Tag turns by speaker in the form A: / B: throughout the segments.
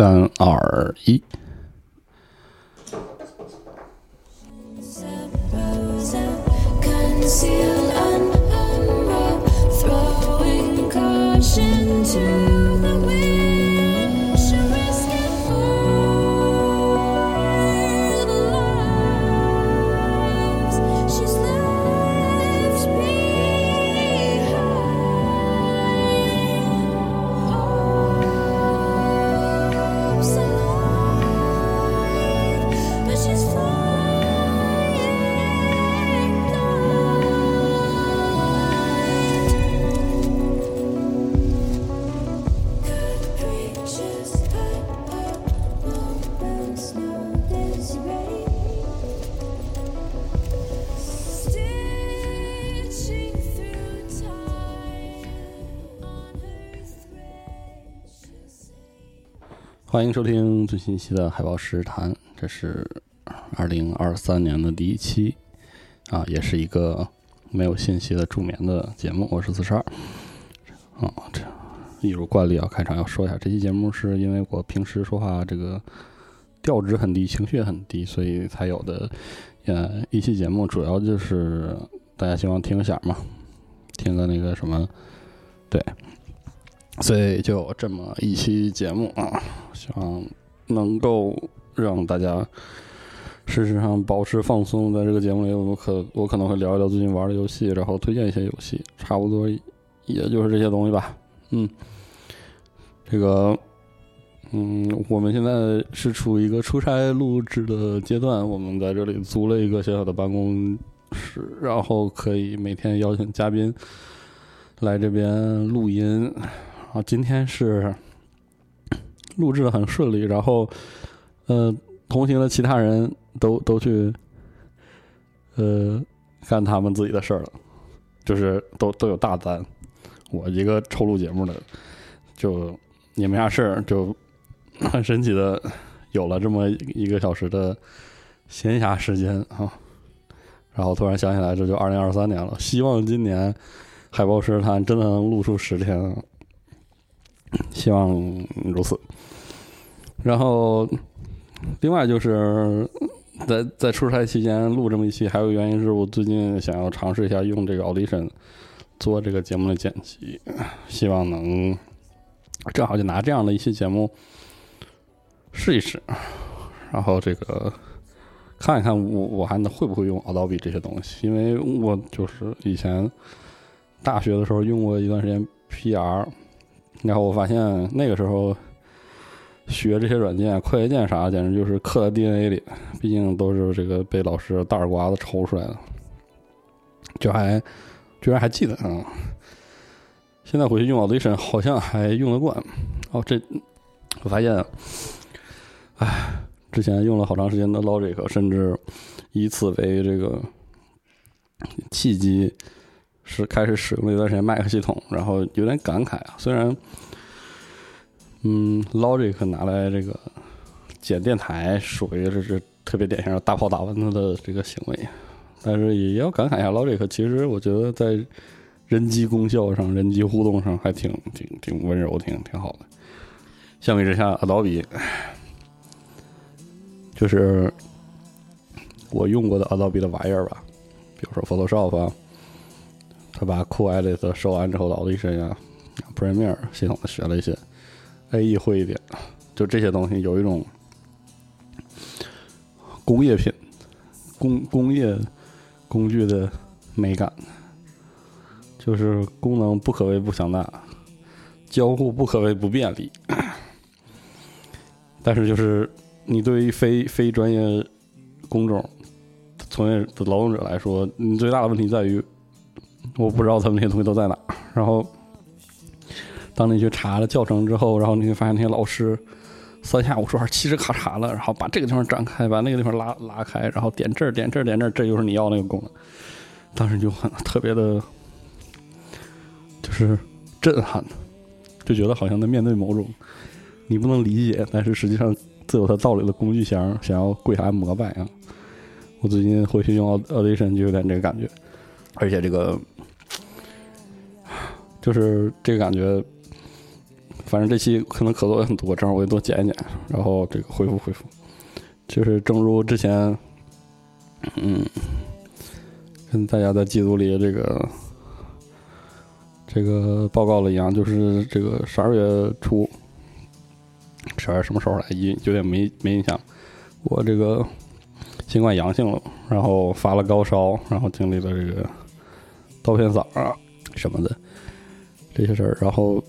A: 三二一，
B: Suppose I conceal and unroll, throwing caution to
A: 欢迎收听最新一期的海豹实谈，这是二零二三年的第一期啊，也是一个没有信息的助眠的节目。我是四十二啊，这一如惯例啊，开场要说一下，这期节目是因为我平时说话这个调值很低，情绪也很低，所以才有的呃一期节目，主要就是大家希望听个响嘛，听个那个什么，对，所以就这么一期节目啊。希望能够让大家事实上保持放松。在这个节目里，我们可我可能会聊一聊最近玩的游戏，然后推荐一些游戏，差不多也就是这些东西吧。嗯，这个，嗯，我们现在是处于一个出差录制的阶段，我们在这里租了一个小小的办公室，然后可以每天邀请嘉宾来这边录音。啊，今天是。录制的很顺利，然后，呃，同行的其他人都都去，呃，干他们自己的事儿了，就是都都有大单。我一个抽录节目的，就也没啥事儿，就很神奇的有了这么一个小时的闲暇时间啊。然后突然想起来，这就二零二三年了，希望今年海豹实谈真的能录出十天。希望如此。然后，另外就是在在出差期间录这么一期，还有原因是我最近想要尝试一下用这个 Audition 做这个节目的剪辑，希望能正好就拿这样的一期节目试一试，然后这个看一看我我还能会不会用 Adobe 这些东西，因为我就是以前大学的时候用过一段时间 PR。然后我发现那个时候学这些软件、快捷键啥，简直就是刻在 DNA 里。毕竟都是这个被老师大耳刮子抽出来的，就还居然还记得啊！现在回去用 Audition 好像还用得惯。哦，这我发现，唉，之前用了好长时间的 Logic，甚至以此为这个契机。是开始使用了一段时间 Mac 系统，然后有点感慨啊。虽然，嗯，Logic 拿来这个剪电台属于这是特别典型的大炮打蚊子的这个行为，但是也要感慨一下，Logic 其实我觉得在人机功效上、人机互动上还挺挺挺温柔、挺挺好的。相比之下，Adobe 就是我用过的 Adobe 的玩意儿吧，比如说 Photoshop 啊。他把 Cool Edit 收完之后的 Audition 啊，Premiere 系统的学了一些，AE 会一点，就这些东西有一种工业品、工工业工具的美感，就是功能不可谓不强大，交互不可谓不便利，但是就是你对于非非专业工种从业的劳动者来说，你最大的问题在于。我不知道他们那些东西都在哪。然后，当你去查了教程之后，然后你会发现那些老师三下五除二嘁哧咔嚓了，然后把这个地方展开，把那个地方拉拉开，然后点这儿点这儿点这儿，这就是你要那个功能。当时就很特别的，就是震撼，就觉得好像在面对某种你不能理解，但是实际上自有它道理的工具箱，想要跪下来膜拜啊。我最近回去用 Audition 就有点这个感觉。而且这个就是这个感觉反正这期可能咳嗽也很多，正好我也多剪一剪，然后这个恢复恢复。就是正如之前，嗯，跟大家在季度里这个这个报告了一样，就是这个十二月初，十二什么时候来？一有点没没印象。我这个新冠阳性了，然后发了高烧，然后经历了这个刀片嗓啊什么的这些事儿，然后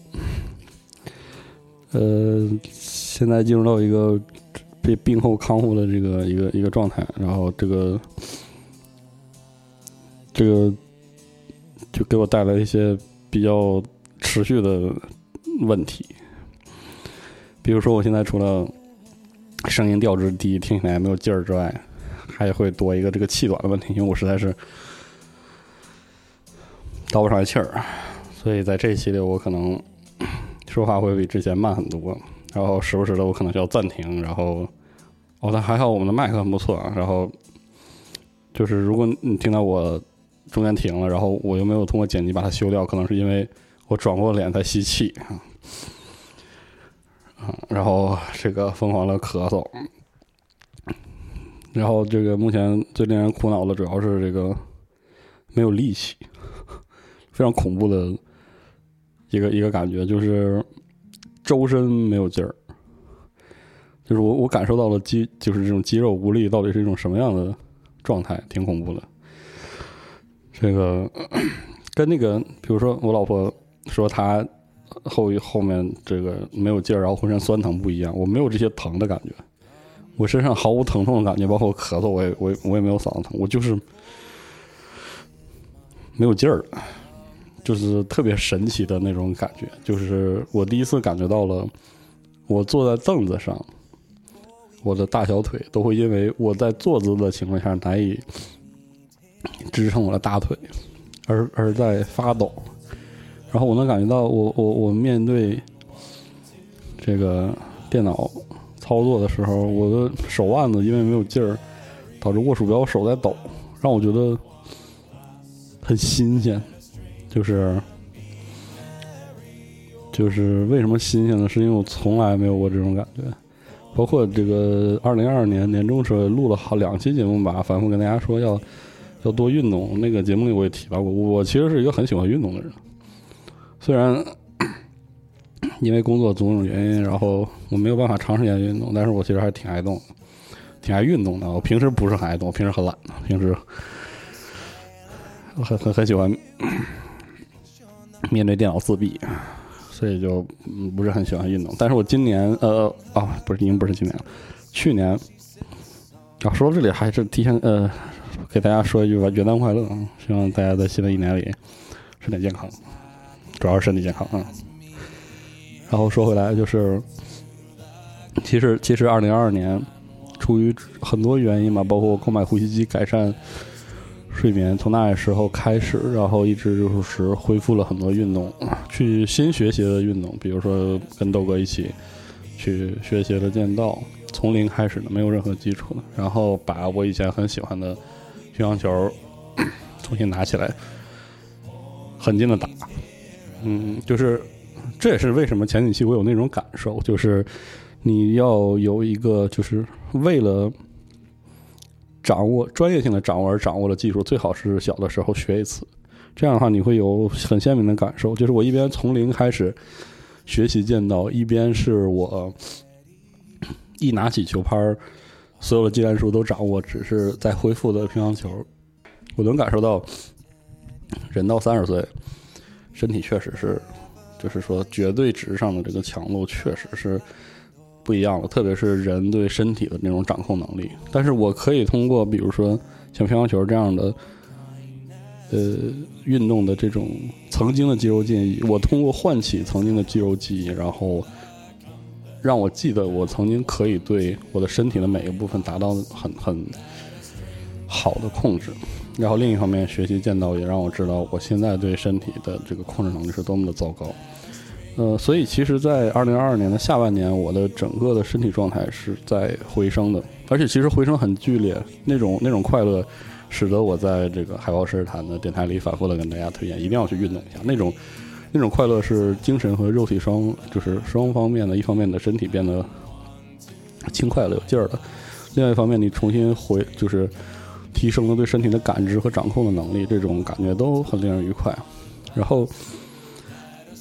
A: 呃，现在进入到一个被病后康复的这个一个一个状态，然后这个这个就给我带来一些比较持续的问题，比如说我现在除了声音调值低，听起来没有劲儿之外，还会多一个这个气短的问题，因为我实在是倒不上来气儿，所以在这一系列我可能说话会比之前慢很多，然后时不时的我可能需要暂停，然后哦，但还好我们的麦克很不错啊，然后就是如果你听到我中间停了，然后我又没有通过剪辑把它修掉，可能是因为我转过脸在吸气。啊，然后这个疯狂的咳嗽，然后这个目前最令人苦恼的主要是这个没有力气，非常恐怖的一个一个感觉，就是周身没有劲儿，就是我我感受到了肌就是这种肌肉无力到底是一种什么样的状态，挺恐怖的。这个跟那个，比如说我老婆说她后后面这个没有劲儿，然后浑身酸疼不一样，我没有这些疼的感觉，我身上毫无疼痛的感觉，包括咳嗽，我也我我也没有嗓子疼，我就是没有劲儿，就是特别神奇的那种感觉，就是我第一次感觉到了，我坐在凳子上，我的大小腿都会因为我在坐姿的情况下难以支撑我的大腿，而 而在发抖。然后我能感觉到我，我我面对这个电脑操作的时候，我的手腕子因为没有劲儿，导致握鼠标手在抖，让我觉得很新鲜。就是就是为什么新鲜呢？是因为我从来没有过这种感觉。包括这个二零二二年年中时候录了好两期节目吧，反复跟大家说要要多运动。那个节目里我也提到过，我其实是一个很喜欢运动的人。虽然因为工作种种原因，然后我没有办法长时间运动，但是我其实还挺爱动，挺爱运动的。我平时不是很爱动，我平时很懒，平时我很很很喜欢面对电脑自闭，所以就嗯不是很喜欢运动。但是我今年呃啊不是已经不是今年了，去年啊说到这里还是提前呃给大家说一句吧，元旦快乐啊！希望大家在新的一年里身体健康。主要是身体健康啊。然后说回来，就是其实其实二零二二年，出于很多原因吧，包括购买呼吸机改善睡眠，从那时候开始，然后一直就是恢复了很多运动，去新学习的运动，比如说跟豆哥一起去学习了剑道，从零开始的，没有任何基础的，然后把我以前很喜欢的乒乓球重新拿起来，狠劲的打。嗯，就是这也是为什么前几期我有那种感受，就是你要有一个，就是为了掌握专业性的掌握而掌握的技术，最好是小的时候学一次，这样的话你会有很鲜明的感受。就是我一边从零开始学习剑道，一边是我一拿起球拍，所有的技战术都掌握，只是在恢复的乒乓球，我能感受到人到三十岁。身体确实是，就是说绝对值上的这个强度确实是不一样了，特别是人对身体的那种掌控能力。但是我可以通过比如说像乒乓球这样的呃运动的这种曾经的肌肉记忆，我通过唤起曾经的肌肉记忆，然后让我记得我曾经可以对我的身体的每一个部分达到很很好的控制。然后另一方面，学习剑道也让我知道我现在对身体的这个控制能力是多么的糟糕。呃，所以其实，在二零二二年的下半年，我的整个的身体状态是在回升的，而且其实回升很剧烈，那种那种快乐，使得我在这个海豹诗谈的电台里反复的跟大家推荐，一定要去运动一下。那种那种快乐是精神和肉体双，就是双方面的，一方面的身体变得轻快了、有劲儿了，另外一方面你重新回，就是提升了对身体的感知和掌控的能力，这种感觉都很令人愉快。然后，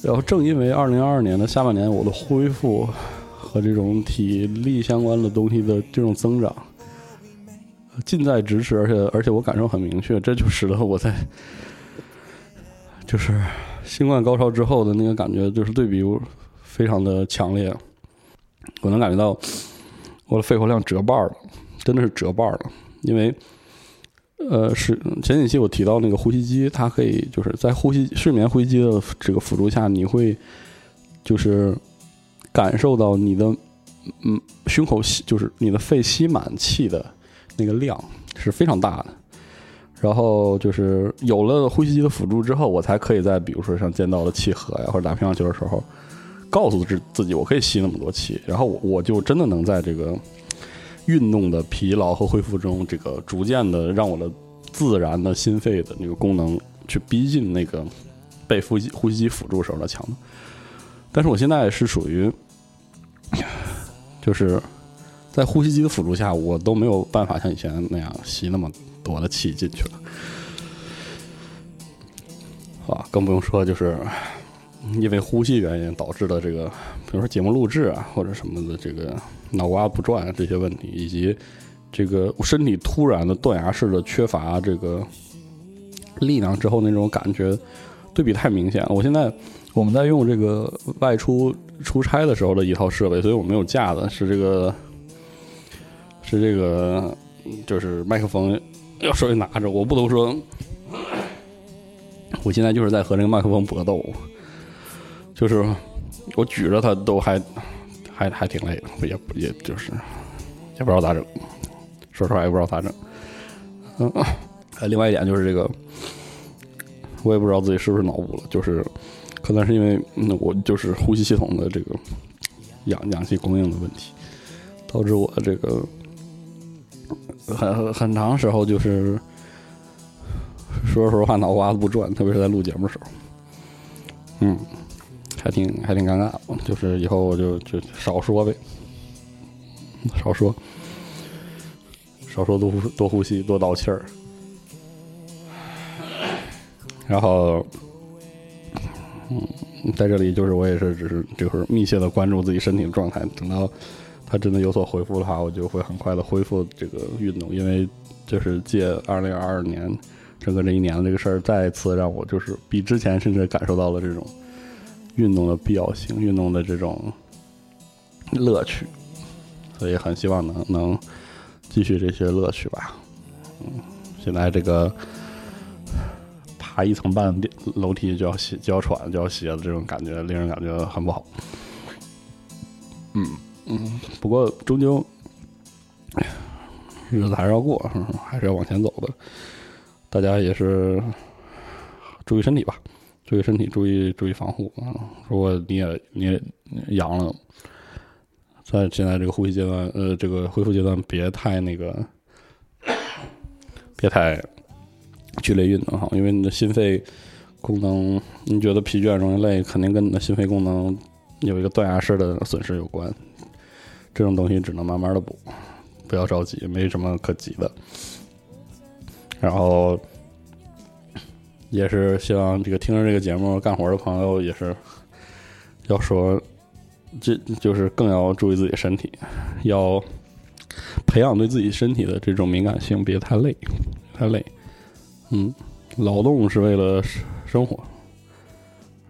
A: 然后正因为二零二二年的下半年我的恢复和这种体力相关的东西的这种增长。近在咫尺，而且而且我感受很明确，这就使得我在就是新冠高潮之后的那个感觉，就是对比非常的强烈。我能感觉到我的肺活量折半了，真的是折半了。因为呃，是前几期我提到那个呼吸机，它可以就是在呼吸睡眠呼吸机的这个辅助下，你会就是感受到你的嗯胸口吸，就是你的肺吸满气的。那个量是非常大的，然后就是有了呼吸机的辅助之后，我才可以在比如说像剑道的气合呀，或者打乒乓球的时候，告诉自自己我可以吸那么多气，然后我我就真的能在这个运动的疲劳和恢复中，这个逐渐的让我的自然的心肺的那个功能去逼近那个被呼吸呼吸机辅助时候的强度。但是我现在是属于 就是。在呼吸机的辅助下，我都没有办法像以前那样吸那么多的气进去了，啊，更不用说就是因为呼吸原因导致的这个，比如说节目录制啊或者什么的这个脑瓜不转这些问题，以及这个身体突然的断崖式的缺乏这个力量之后那种感觉，对比太明显了。我现在我们在用这个外出出差的时候的一套设备，所以我没有架子，是这个。是这个，就是麦克风要手里拿着，我不能说，我现在就是在和这个麦克风搏斗，就是我举着它都还还还挺累的，也也就是也不知道咋整，说实话也不知道咋整。嗯，另外一点就是这个，我也不知道自己是不是脑补了，就是可能是因为我就是呼吸系统的这个氧氧气供应的问题，导致我这个。很很长时候就是说实话脑瓜子不转，特别是在录节目的时候，嗯，还挺还挺尴尬。就是以后我就就少说呗，少说，少说多呼多呼吸多倒气儿，然后，嗯，在这里就是我也是只是就是密切的关注自己身体的状态，等到。它真的有所恢复的话，我就会很快的恢复这个运动，因为就是借二零二二年整个这一年的这个事儿，再次让我就是比之前甚至感受到了这种运动的必要性，运动的这种乐趣，所以很希望能能继续这些乐趣吧。嗯，现在这个爬一层半楼梯就要歇就要喘就要歇的这种感觉，令人感觉很不好。嗯。嗯，不过终究日子还是要过，还是要往前走的。大家也是注意身体吧，注意身体，注意注意防护啊！如果你也你也阳了，在现在这个呼吸阶段，呃，这个恢复阶段，别太那个，别太剧烈运动哈，因为你的心肺功能，你觉得疲倦、容易累，肯定跟你的心肺功能有一个断崖式的损失有关。这种东西只能慢慢的补，不要着急，没什么可急的。然后，也是希望这个听着这个节目干活的朋友也是要说，这就是更要注意自己身体，要培养对自己身体的这种敏感性，别太累，太累。嗯，劳动是为了生活，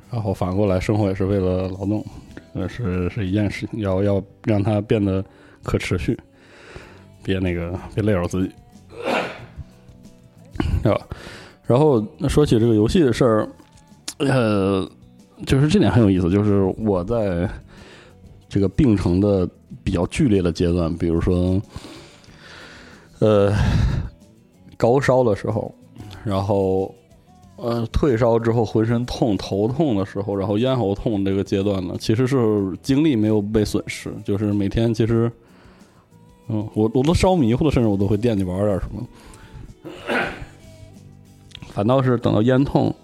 A: 然后反过来，生活也是为了劳动。呃，是是一件事情，要要让它变得可持续，别那个别累着自己，啊。然后说起这个游戏的事儿，呃，就是这点很有意思，就是我在这个病程的比较剧烈的阶段，比如说，呃，高烧的时候，然后。呃，退烧之后浑身痛、头痛的时候，然后咽喉痛这个阶段呢，其实是精力没有被损失，就是每天其实，嗯，我我都烧迷糊了，甚至我都会惦记玩点什么。反倒是等到咽痛，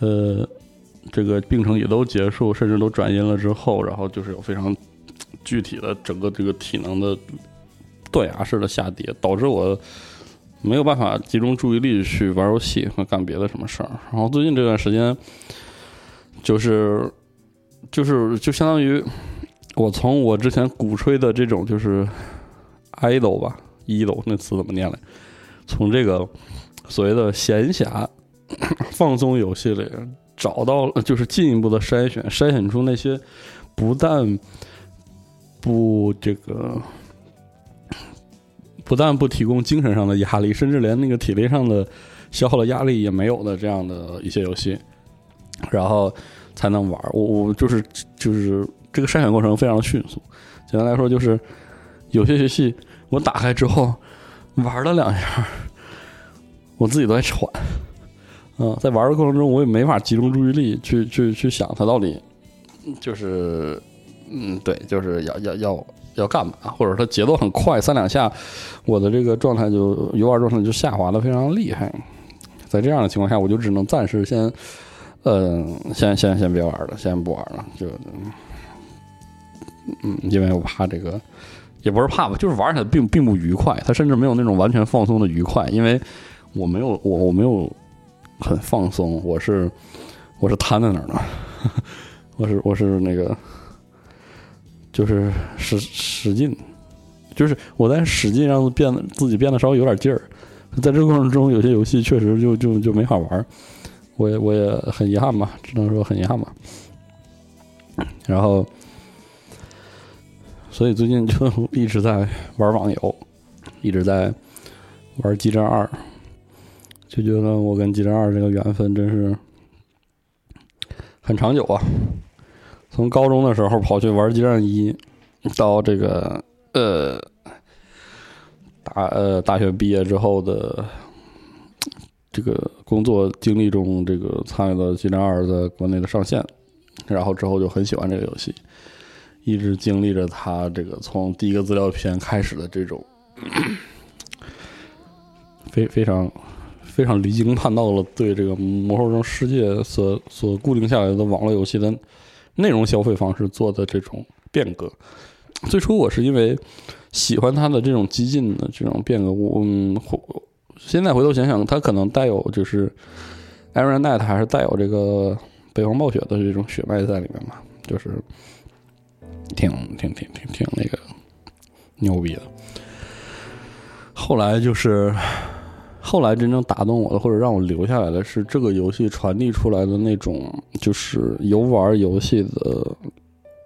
A: 呃，这个病程也都结束，甚至都转阴了之后，然后就是有非常具体的整个这个体能的断崖式的下跌，导致我没有办法集中注意力去玩游戏和干别的什么事儿。然后最近这段时间，就是就是就相当于我从我之前鼓吹的这种就是 idol 吧，ido 那词怎么念来？从这个所谓的闲暇放松游戏里找到了，就是进一步的筛选，筛选出那些不但不这个不但不提供精神上的压力，甚至连那个体力上的消耗的压力也没有的这样的一些游戏，然后才能玩。我我就是就是这个筛选过程非常迅速。简单来说，就是有些游戏我打开之后玩了两下，我自己都在喘。嗯，在玩的过程中，我也没法集中注意力去去去想它到底就是嗯，对，就是要要要要干嘛，或者它节奏很快，三两下，我的这个状态就游玩状态就下滑的非常厉害。在这样的情况下，我就只能暂时先，呃，先先先别玩了，先不玩了，就嗯，因为我怕这个，也不是怕吧，就是玩起来并并不愉快，它甚至没有那种完全放松的愉快，因为我没有我我没有很放松，我是我是瘫在那儿的，我是我是那个就是使使劲，就是我在使劲让变自己变得稍微有点劲儿，在这个过程中，有些游戏确实就就就没法玩，我也我也很遗憾吧，只能说很遗憾吧。然后，所以最近就 一直在玩网游，一直在玩《激战二》，就觉得我跟《激战二》这个缘分真是很长久啊。从高中的时候跑去玩《激战一》，到这个呃大呃大学毕业之后的这个工作经历中，这个参与了《激战二》在国内的上线，然后之后就很喜欢这个游戏，一直经历着它这个从第一个资料片开始的这种 非非常非常离经叛道了对这个魔兽争世界所所固定下来的网络游戏的内容消费方式做的这种变革。最初我是因为喜欢它的这种激进的这种变革，嗯，现在回头想想，它可能带有就是 Iron Net 还是带有这个北方暴雪的这种血脉在里面嘛，就是挺挺挺挺挺那个牛逼的。后来就是后来真正打动我的，或者让我留下来的是这个游戏传递出来的那种，就是游玩游戏的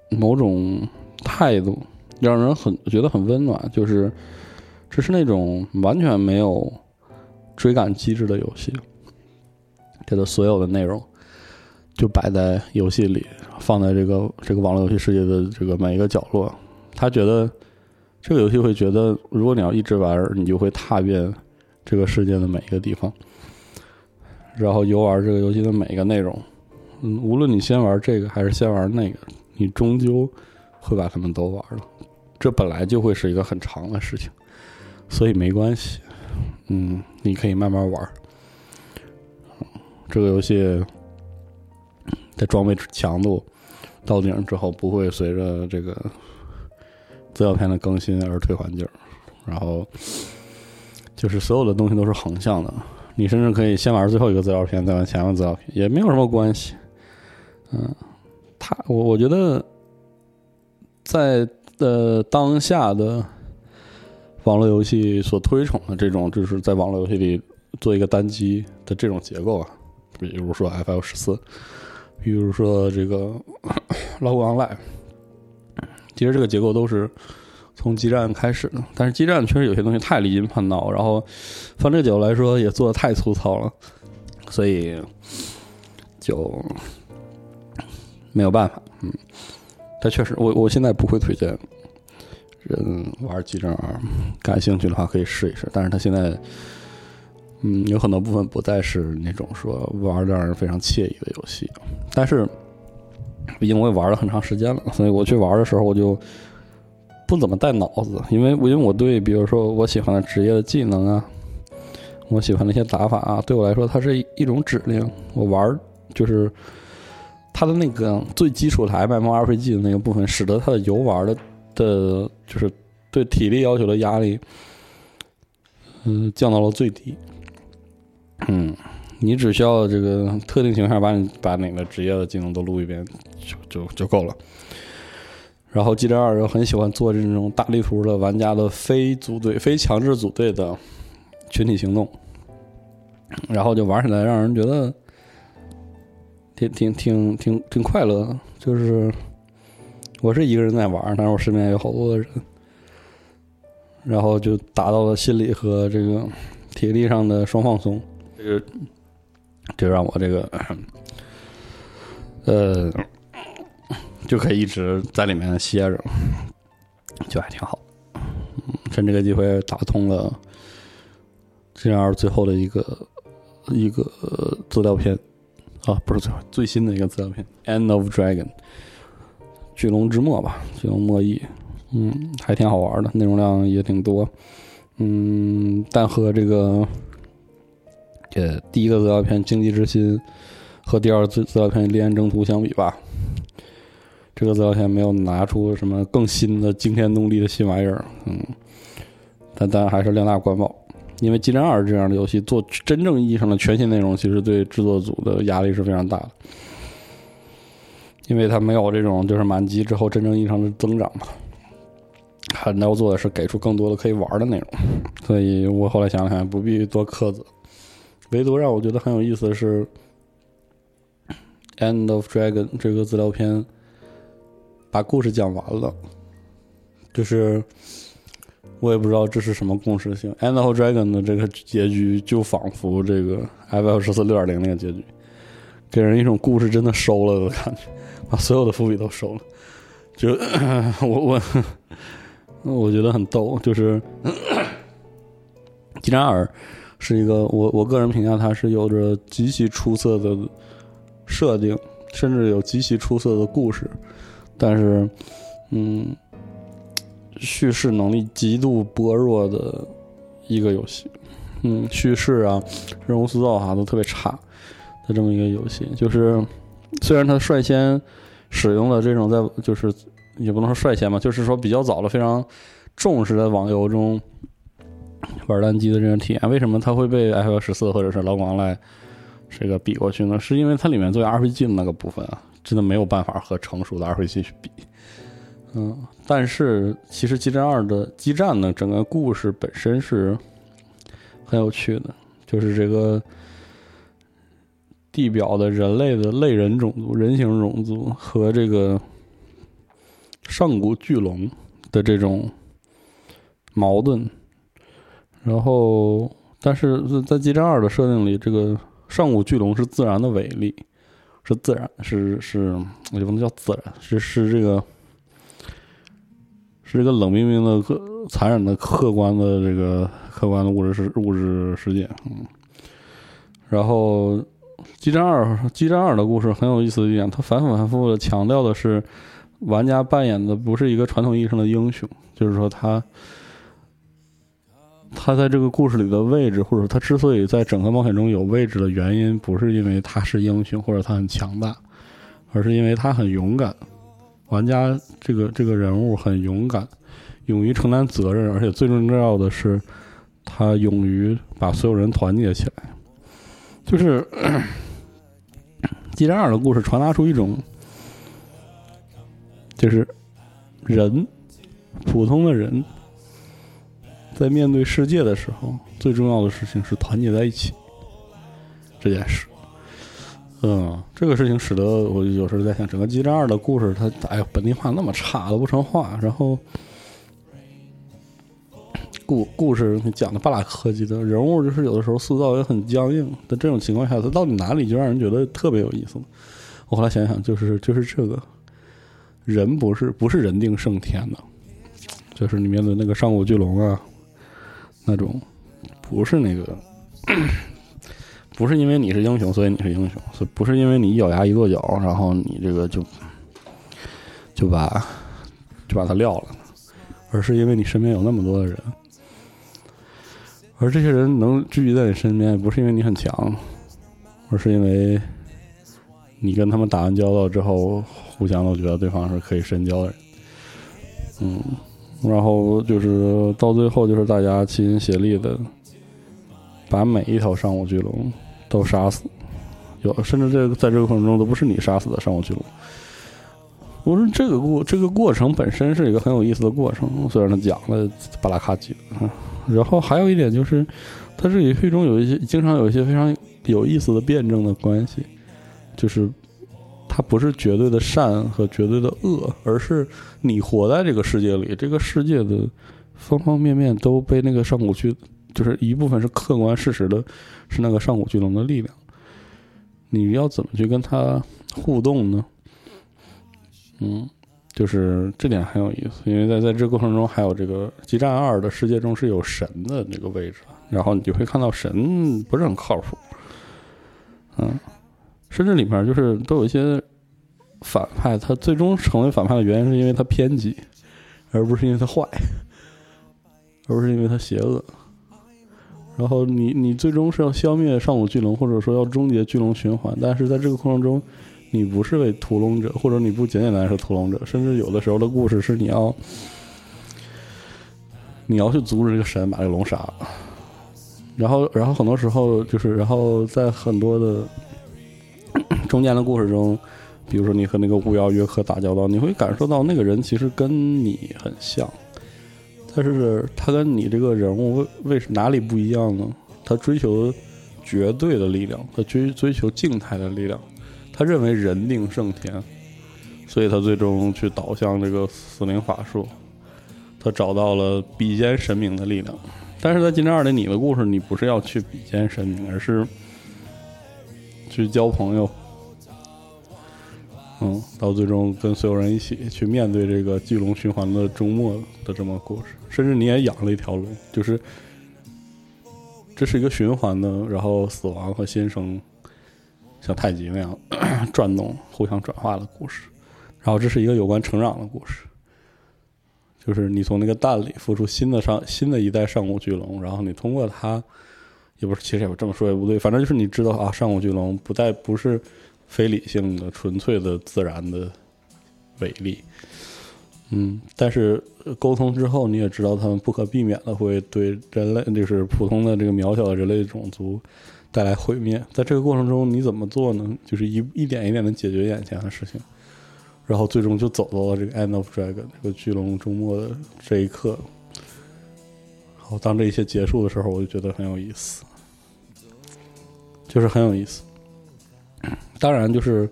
A: 某种态度，让人很觉得很温暖。就是这是那种完全没有追赶机制的游戏，这的所有的内容就摆在游戏里，放在这个这个网络游戏世界的这个每一个角落。他觉得这个游戏会觉得，如果你要一直玩，你就会踏遍这个世界的每一个地方，然后游玩这个游戏的每一个内容。嗯，无论你先玩这个还是先玩那个，你终究会把它们都玩了。这本来就会是一个很长的事情，所以没关系。嗯，你可以慢慢玩。这个游戏的装备强度到顶之后，不会随着这个资料片的更新而退环境，然后就是所有的东西都是横向的。你甚至可以先玩最后一个资料片，再玩前面资料片，也没有什么关系。嗯，他我我觉得在呃当下的网络游戏所推崇的这种，就是在网络游戏里做一个单机的这种结构啊，比如说 FF 十四，比如说这个 老虎 online，其实这个结构都是从基站开始的。但是基站确实有些东西太离经叛道，然后放这个角度来说也做的太粗糙了，所以就没有办法。嗯，它确实，我我现在不会推荐人玩基站二，感兴趣的话可以试一试。但是它现在，嗯，有很多部分不再是那种说玩的让人非常惬意的游戏。但是，毕竟我也玩了很长时间了，所以我去玩的时候我就不怎么带脑子，因为因为我对比如说我喜欢的职业的技能啊，我喜欢的一些打法啊，对我来说它是一种指令。我玩就是它的那个最基础的 MMORPG 的那个部分，使得它的游玩的的，就是对体力要求的压力，嗯，降到了最低。嗯，你只需要这个特定情况下把你把哪个职业的技能都录一遍，就就就够了。然后 G 战二又很喜欢做这种大地图的玩家的非组队、非强制组队的群体行动，然后就玩起来让人觉得挺挺挺挺挺快乐的。就是我是一个人在玩，但是我身边有好多的人，然后就达到了心理和这个体力上的双放松。这个就让我这个呃。就可以一直在里面歇着，就还挺好。嗯，趁这个机会打通了这样最后的一个一个资料片啊，不是最后最新的一个资料片《End of Dragon》巨龙之末吧，巨龙末裔。嗯，还挺好玩的，内容量也挺多。嗯，但和这个呃第一个资料片《竞技之心》和第二资资料片《烈焰征途》相比吧。这个资料片没有拿出什么更新的惊天动地的新玩意儿，嗯，但当然还是量大管饱，因为《激战二》这样的游戏做真正意义上的全新内容，其实对制作组的压力是非常大的，因为它没有这种就是满级之后真正意义上的增长嘛，还要做的是给出更多的可以玩的内容，所以我后来想想不必多苛责，唯独让我觉得很有意思的是《End of Dragon》这个资料片。把故事讲完了，就是我也不知道这是什么共识性。《End of Dragon》的这个结局就仿佛这个《FF 十四六点零》那个结局，给人一种故事真的收了的感觉，把所有的伏笔都收了。就 我我我觉得很逗，就是《吉扎尔》是一个我我个人评价，他是有着极其出色的设定，甚至有极其出色的故事。但是，嗯，叙事能力极度薄弱的一个游戏，嗯，叙事啊，人物塑造哈都特别差的这么一个游戏。就是虽然它率先使用了这种在，就是也不能说率先吧，就是说比较早了非常重视在网游中玩单机的这种体验。为什么它会被 F 十四或者是老广来这个比过去呢？是因为它里面作为 RPG 的那个部分啊。真的没有办法和成熟的二 P 去比，嗯，但是其实《激战二》的激战呢，整个故事本身是很有趣的，就是这个地表的人类的类人种族、人形种族和这个上古巨龙的这种矛盾，然后，但是在《激战二》的设定里，这个上古巨龙是自然的伟力。是自然，是是，也不能叫自然，是是这个，是这个冷冰冰的、客残忍的、客观的这个客观的物质世物质世界。嗯，然后《激战二》《激战二》的故事很有意思的一点，它反反复复的强调的是，玩家扮演的不是一个传统意义上的英雄，就是说他。他在这个故事里的位置，或者他之所以在整个冒险中有位置的原因，不是因为他是英雄或者他很强大，而是因为他很勇敢。玩家这个这个人物很勇敢，勇于承担责任，而且最重要的是，他勇于把所有人团结起来。就是《激战二》的故事传达出一种，就是人，普通的人。在面对世界的时候，最重要的事情是团结在一起。这件事，嗯，这个事情使得我有时候在想，整个《激战二》的故事，它哎呀，本地化那么差，都不成话。然后，故故事讲的巴拉科技的人物，就是有的时候塑造也很僵硬。在这种情况下，它到底哪里就让人觉得特别有意思呢？我后来想想，就是就是这个人不是不是人定胜天的，就是里面的那个上古巨龙啊。那种不是那个，不是因为你是英雄，所以你是英雄，所以不是因为你一咬牙一跺脚，然后你这个就就把就把他撂了，而是因为你身边有那么多的人，而这些人能聚集在你身边，不是因为你很强，而是因为你跟他们打完交道之后，互相都觉得对方是可以深交的人，嗯，然后就是到最后就是大家齐心协力的把每一条上古巨龙都杀死，有甚至这个在这个过程中都不是你杀死的上古巨龙。我说这个过这个过程本身是一个很有意思的过程，虽然他讲了巴拉卡几，然后还有一点就是，它这里最终有一些经常有一些非常有意思的辩证的关系，就是它不是绝对的善和绝对的恶，而是你活在这个世界里，这个世界的方方面面都被那个上古巨，就是一部分是客观事实的，是那个上古巨龙的力量。你要怎么去跟它互动呢？嗯，就是这点很有意思，因为在在这过程中，还有这个《激战二》的世界中是有神的那个位置，然后你就会看到神不是很靠谱，嗯，甚至里面就是都有一些反派，他最终成为反派的原因是因为他偏激，而不是因为他坏，而不是因为他邪恶。然后你你最终是要消灭上古巨龙，或者说要终结巨龙循环，但是在这个过程中，你不是为屠龙者，或者你不简简单单是屠龙者，甚至有的时候的故事是你要你要去阻止这个神把这个龙杀了。然后，然后很多时候就是，然后在很多的 中间的故事中，比如说你和那个巫妖约克打交道，你会感受到那个人其实跟你很像，但是他跟你这个人物为为哪里不一样呢？他追求绝对的力量，他追追求静态的力量，他认为人定胜天，所以他最终去导向这个死灵法术，他找到了比肩神明的力量。但是在《金针二》里，你的故事你不是要去比肩神明，而是去交朋友。嗯，到最终跟所有人一起去面对这个巨龙循环的终末的这么故事，甚至你也养了一条龙，就是这是一个循环的，然后死亡和新生像太极那样 转动、互相转化的故事。然后这是一个有关成长的故事，就是你从那个蛋里孵出新的上新的一代上古巨龙，然后你通过它，也不是，其实也这么说也不对，反正就是你知道啊，上古巨龙不再不是非理性的、纯粹的自然的伟力，嗯，但是沟通之后，你也知道他们不可避免的会对人类，就是普通的这个渺小的人类种族带来毁灭。在这个过程中，你怎么做呢？就是一一点一点的解决眼前的事情，然后最终就走到了这个 End of Dragon 这个巨龙终末的这一刻。然后当这一切结束的时候，我就觉得很有意思，就是很有意思。当然，就是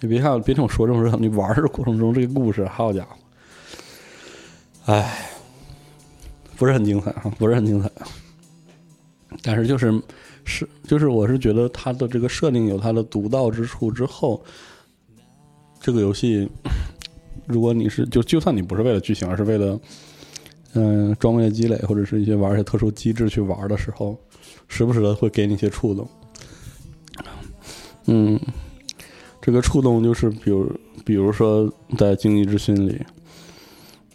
A: 你别看别听我说这么多，你玩的过程中这个故事，好家伙，哎，不是很精彩啊，不是很精彩。但是就是是就是我是觉得它的这个设定有它的独到之处之后，这个游戏，如果你是就就算你不是为了剧情，而是为了嗯装备的积累或者是一些玩一些特殊机制去玩的时候，时不时的会给你一些触动。嗯，这个触动就是比如比如说在《经济之心》里，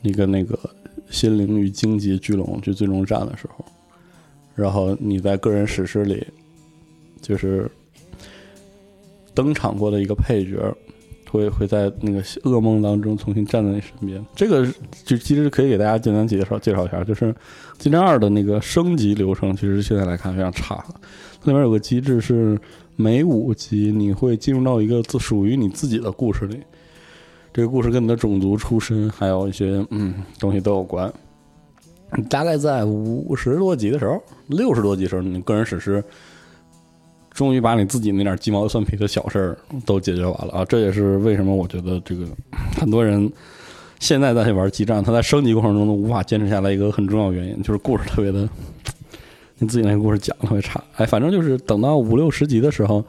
A: 一个那个心灵与荆棘巨龙去最终战的时候，然后你在个人史诗里，就是登场过的一个配角，会会在那个噩梦当中重新站在你身边。这个就其实可以给大家简单介绍介绍一下，就是《激战二》的那个升级流程，其实现在来看非常差的。它里面有个机制是每五集你会进入到一个自属于你自己的故事里，这个故事跟你的种族出身还有一些嗯东西都有关。大概在五十多集的时候，六十多集的时候，你个人史诗终于把你自己那点鸡毛蒜皮的小事儿都解决完了啊！这也是为什么我觉得这个很多人现在再去玩激战，他在升级过程中都无法坚持下来一个很重要原因，就是故事特别的，你自己那个故事讲的特别差。哎，反正就是等到五六十集的时候，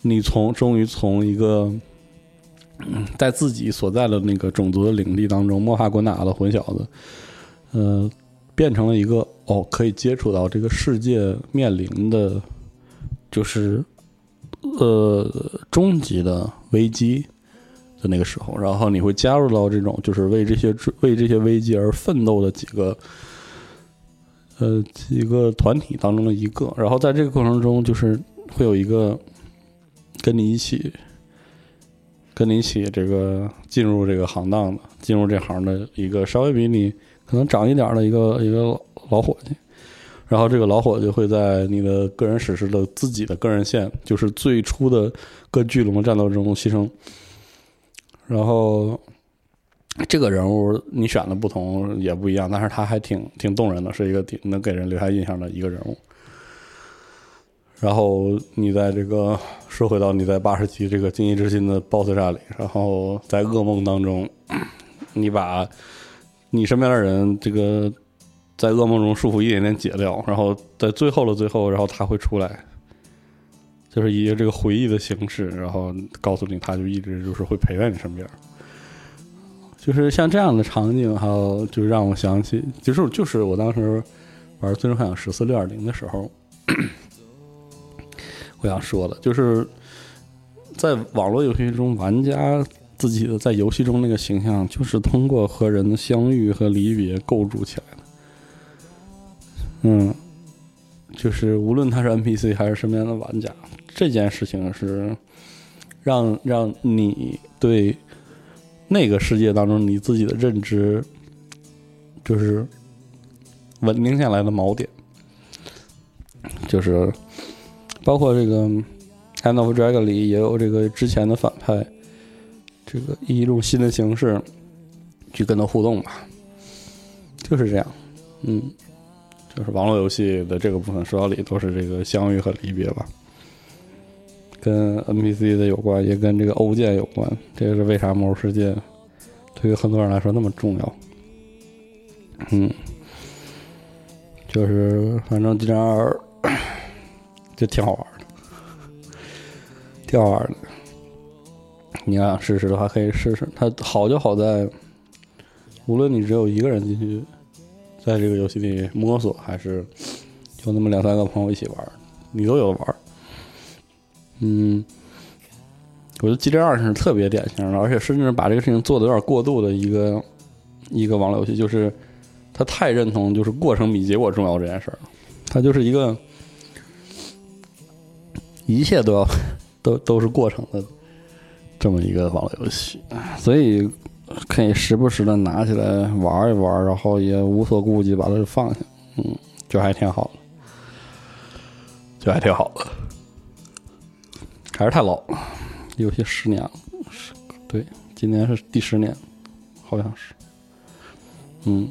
A: 你从终于从一个。嗯，在自己所在的那个种族的领地当中摸爬滚打的混小子，呃，变成了一个哦，可以接触到这个世界面临的，就是呃终极的危机的那个时候，然后你会加入到这种就是为这些为这些危机而奋斗的几个呃几个团体当中的一个，然后在这个过程中，就是会有一个跟你一起跟你一起这个进入这个行当的，进入这行的一个稍微比你可能长一点的一个一个老伙计。然后这个老伙计会在你的个人史诗的自己的个人线，就是最初的各巨龙战斗中牺牲。然后这个人物你选的不同也不一样，但是他还挺挺动人的，是一个挺能给人留下印象的一个人物。然后你在这个说回到你在八十级这个惊异之心的 BOSS 战里，然后在噩梦当中，你把你身边的人这个在噩梦中束缚一点点解掉，然后在最后的最后，然后他会出来，就是以这个回忆的形式，然后告诉你他就一直就是会陪在你身边。就是像这样的场景，还有就让我想起，就是就是我当时玩《最终幻想十四六点零》的时候，我想说的，就是在网络游戏中，玩家自己的在游戏中那个形象，就是通过和人的相遇和离别构筑起来的。嗯，就是无论他是 NPC 还是身边的玩家，这件事情是让让你对那个世界当中你自己的认知，就是稳定下来的锚点，就是包括这个《Hand of Dragon》里也有这个之前的反派，这个以一种新的形式去跟他互动吧，就是这样，嗯，就是网络游戏的这个部分说到底都是这个相遇和离别吧。跟 NPC 的有关，也跟这个欧剑有关。这个是为啥《魔兽世界》对于很多人来说那么重要？嗯，就是反正这张二就挺好玩的，挺好玩的。你要想试试的话，可以试试。它好就好在，无论你只有一个人进去，在这个游戏里摸索，还是有那么两三个朋友一起玩，你都有玩。嗯，我觉得《G T 二》是特别典型的，而且甚至把这个事情做的有点过度的一个一个网络游戏，就是他太认同就是过程比结果重要这件事儿了。它就是一个一切都要 都都是过程的这么一个网络游戏，所以可以时不时的拿起来玩一玩，然后也无所顾忌把它放下，嗯，就还挺好的，就还挺好的。还是太老了，游戏十年了，是对，今年是第十年，好像是，嗯，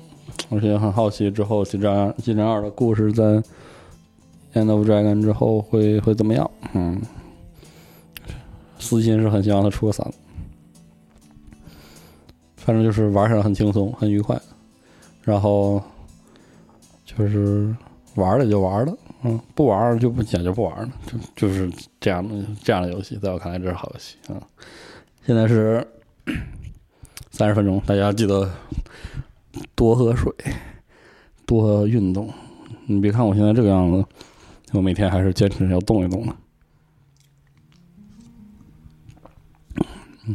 A: 而且很好奇之后《激战激战二》的故事在《End of Dragon》之后会会怎么样？嗯，私心是很希望它出个三，反正就是玩起来很轻松，很愉快，然后就是玩了就玩了。嗯，不玩就不讲就不玩了，就就是这样的这样的游戏，在我看来这是好游戏啊。现在是三十分钟，大家记得多喝水，多运动。你别看我现在这个样子，我每天还是坚持要动一动的。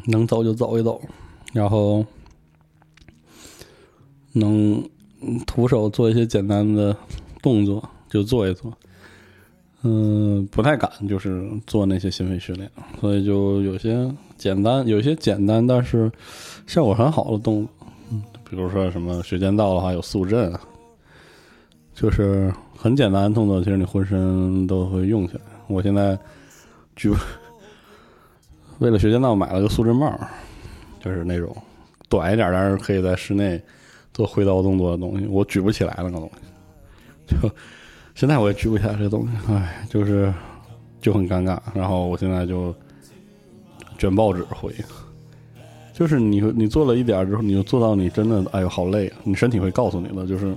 A: 能走就走一走，然后能徒手做一些简单的动作。就做一做，嗯，不太敢就是做那些心肺训练，所以就有些简单，有些简单但是效果很好的动作，嗯，比如说什么时间到的话有速震，就是很简单的动作，其实你浑身都会用起来。我现在举 为了学间到买了个速震帽，就是那种短一点，但是可以在室内做挥刀动作的东西，我举不起来了，那东西就。现在我也举不起来这东西，唉，就是就很尴尬。然后我现在就卷报纸回，就是你你做了一点之后，你就做到你真的哎呦好累！你身体会告诉你的，就是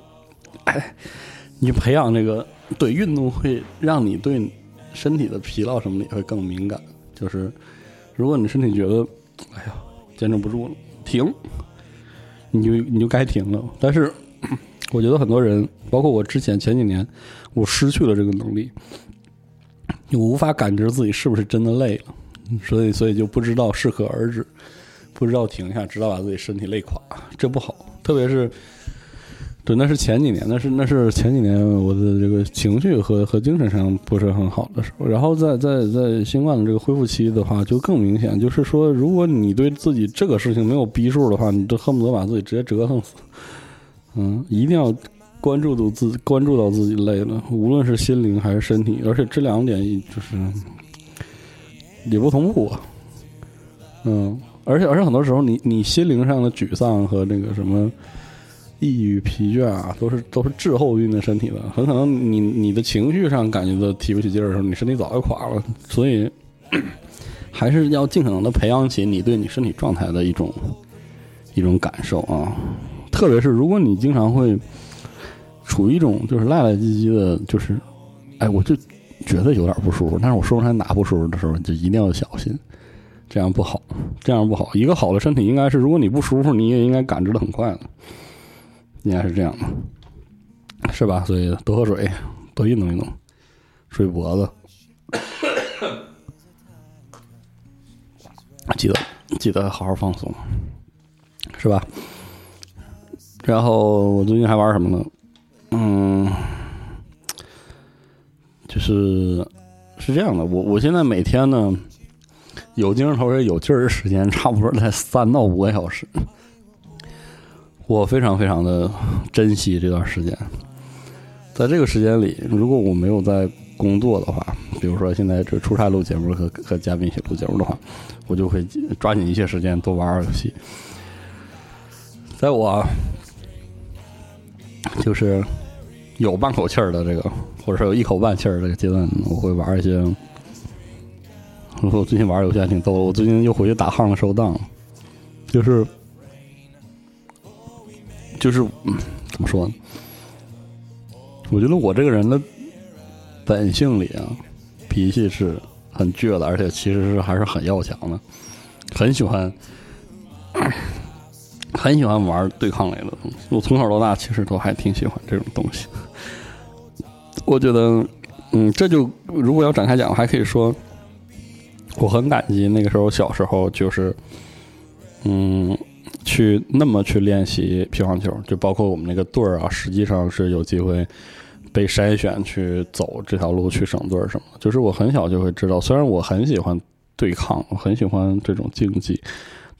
A: 哎，你培养这个对运动会让你对身体的疲劳什么的也会更敏感。就是如果你身体觉得哎呀坚持不住了，停，你就你就该停了。但是 我觉得很多人，包括我之前前几年。我失去了这个能力，我无法感知自己是不是真的累了，所以所以就不知道适可而止，不知道停下，直到把自己身体累垮，这不好。特别是对，那是前几年，那是那是前几年我的这个情绪和和精神上不是很好的时候。然后在在在新冠的这个恢复期的话，就更明显，就是说，如果你对自己这个事情没有逼数的话，你都恨不得把自己直接折腾死。嗯，一定要关注到自关注到自己累了，无论是心灵还是身体，而且这两点就是也不同步啊。嗯，而且而且很多时候你，你心灵上的沮丧和那个什么抑郁、疲倦啊，都是都是滞后运的身体的。很可能你你的情绪上感觉到提不起劲儿的时候，你身体早就垮了。所以 还是要尽可能的培养起你对你身体状态的一种一种感受啊。特别是如果你经常会处于一种就是赖赖唧唧的，就是哎，我就觉得有点不舒服，但是我说不出来哪不舒服的时候，你就一定要小心。这样不好，这样不好。一个好的身体应该是，如果你不舒服，你也应该感知的很快的，应该是这样的，是吧？所以多喝水，多运动运动，睡脖子，记得记得好好放松，是吧？然后我最近还玩什么呢？嗯，就是是这样的，我我现在每天呢。有精神头儿、有劲儿的时间，差不多在三到五个小时。我非常非常的珍惜这段时间。在这个时间里，如果我没有在工作的话，比如说现在这出差录节目和和嘉宾一起录节目的话，我就会抓紧一些时间多玩玩游戏。在我就是有半口气儿的这个，或者说有一口半气儿这个阶段，我会玩一些。我最近玩游戏还挺逗，我最近又回去打《汉收档》，就是就是怎么说呢？我觉得我这个人的本性里啊，脾气是很倔的，而且其实是还是很要强的，很喜欢很喜欢玩对抗类的东西。我从小到大其实都还挺喜欢这种东西。我觉得，嗯，这就如果要展开讲，还可以说。我很感激那个时候小时候就是，嗯，去那么去练习乒乓球，就包括我们那个队儿啊，实际上是有机会被筛选去走这条路去省队什么。就是我很小就会知道，虽然我很喜欢对抗，我很喜欢这种竞技，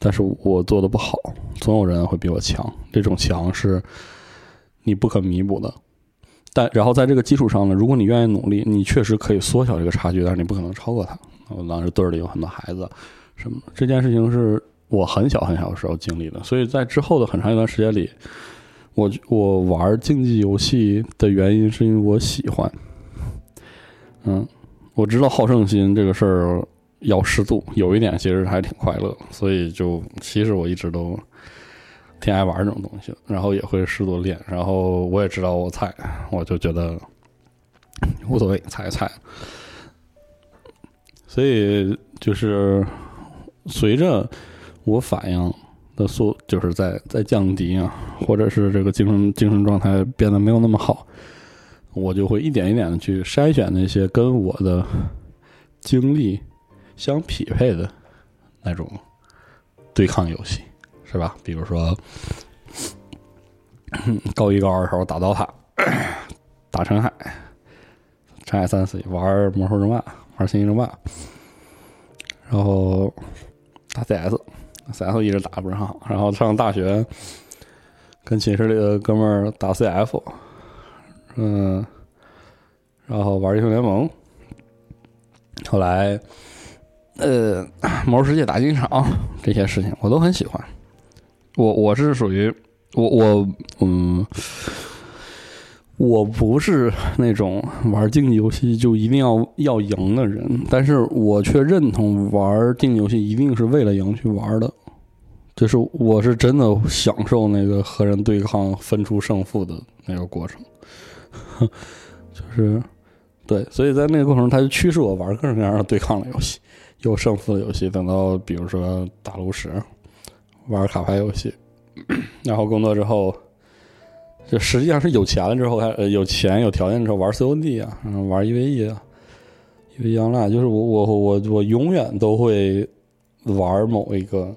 A: 但是我做的不好，总有人会比我强。这种强是你不可弥补的。但然后在这个基础上呢，如果你愿意努力，你确实可以缩小这个差距，但是你不可能超过他。我当时队里有很多孩子，什么这件事情是我很小很小的时候经历的，所以在之后的很长一段时间里，我我玩竞技游戏的原因是因为我喜欢，嗯，我知道好胜心这个事儿要适度，有一点其实还挺快乐，所以就其实我一直都挺爱玩这种东西，然后也会适度练，然后我也知道我菜，我就觉得无所谓，菜菜。所以就是随着我反应的速，就是在在降低啊，或者是这个精神精神状态变得没有那么好，我就会一点一点的去筛选那些跟我的经历相匹配的那种对抗游戏，是吧？比如说高一高二时候打刀塔，打陈海，陈海三 C 玩魔兽争霸。玩星际争霸，然后打 CS，CS 一直打的不是很好。然后上大学，跟寝室里的哥们儿打 CF，嗯，然后玩英雄联盟。后来，呃，魔兽世界打金场这些事情我都很喜欢。我我是属于我我嗯。我不是那种玩竞技游戏就一定要要赢的人，但是我却认同玩竞技游戏一定是为了赢去玩的，就是我是真的享受那个和人对抗分出胜负的那个过程，就是对，所以在那个过程，他就驱使我玩各种各样的对抗的游戏，有胜负的游戏，等到比如说打炉石，玩卡牌游戏，然后工作之后。就实际上是有钱了之后，还呃有钱有条件之后玩 COD 啊，玩 EVE 啊，EVE Online，就是我我我我永远都会玩某一个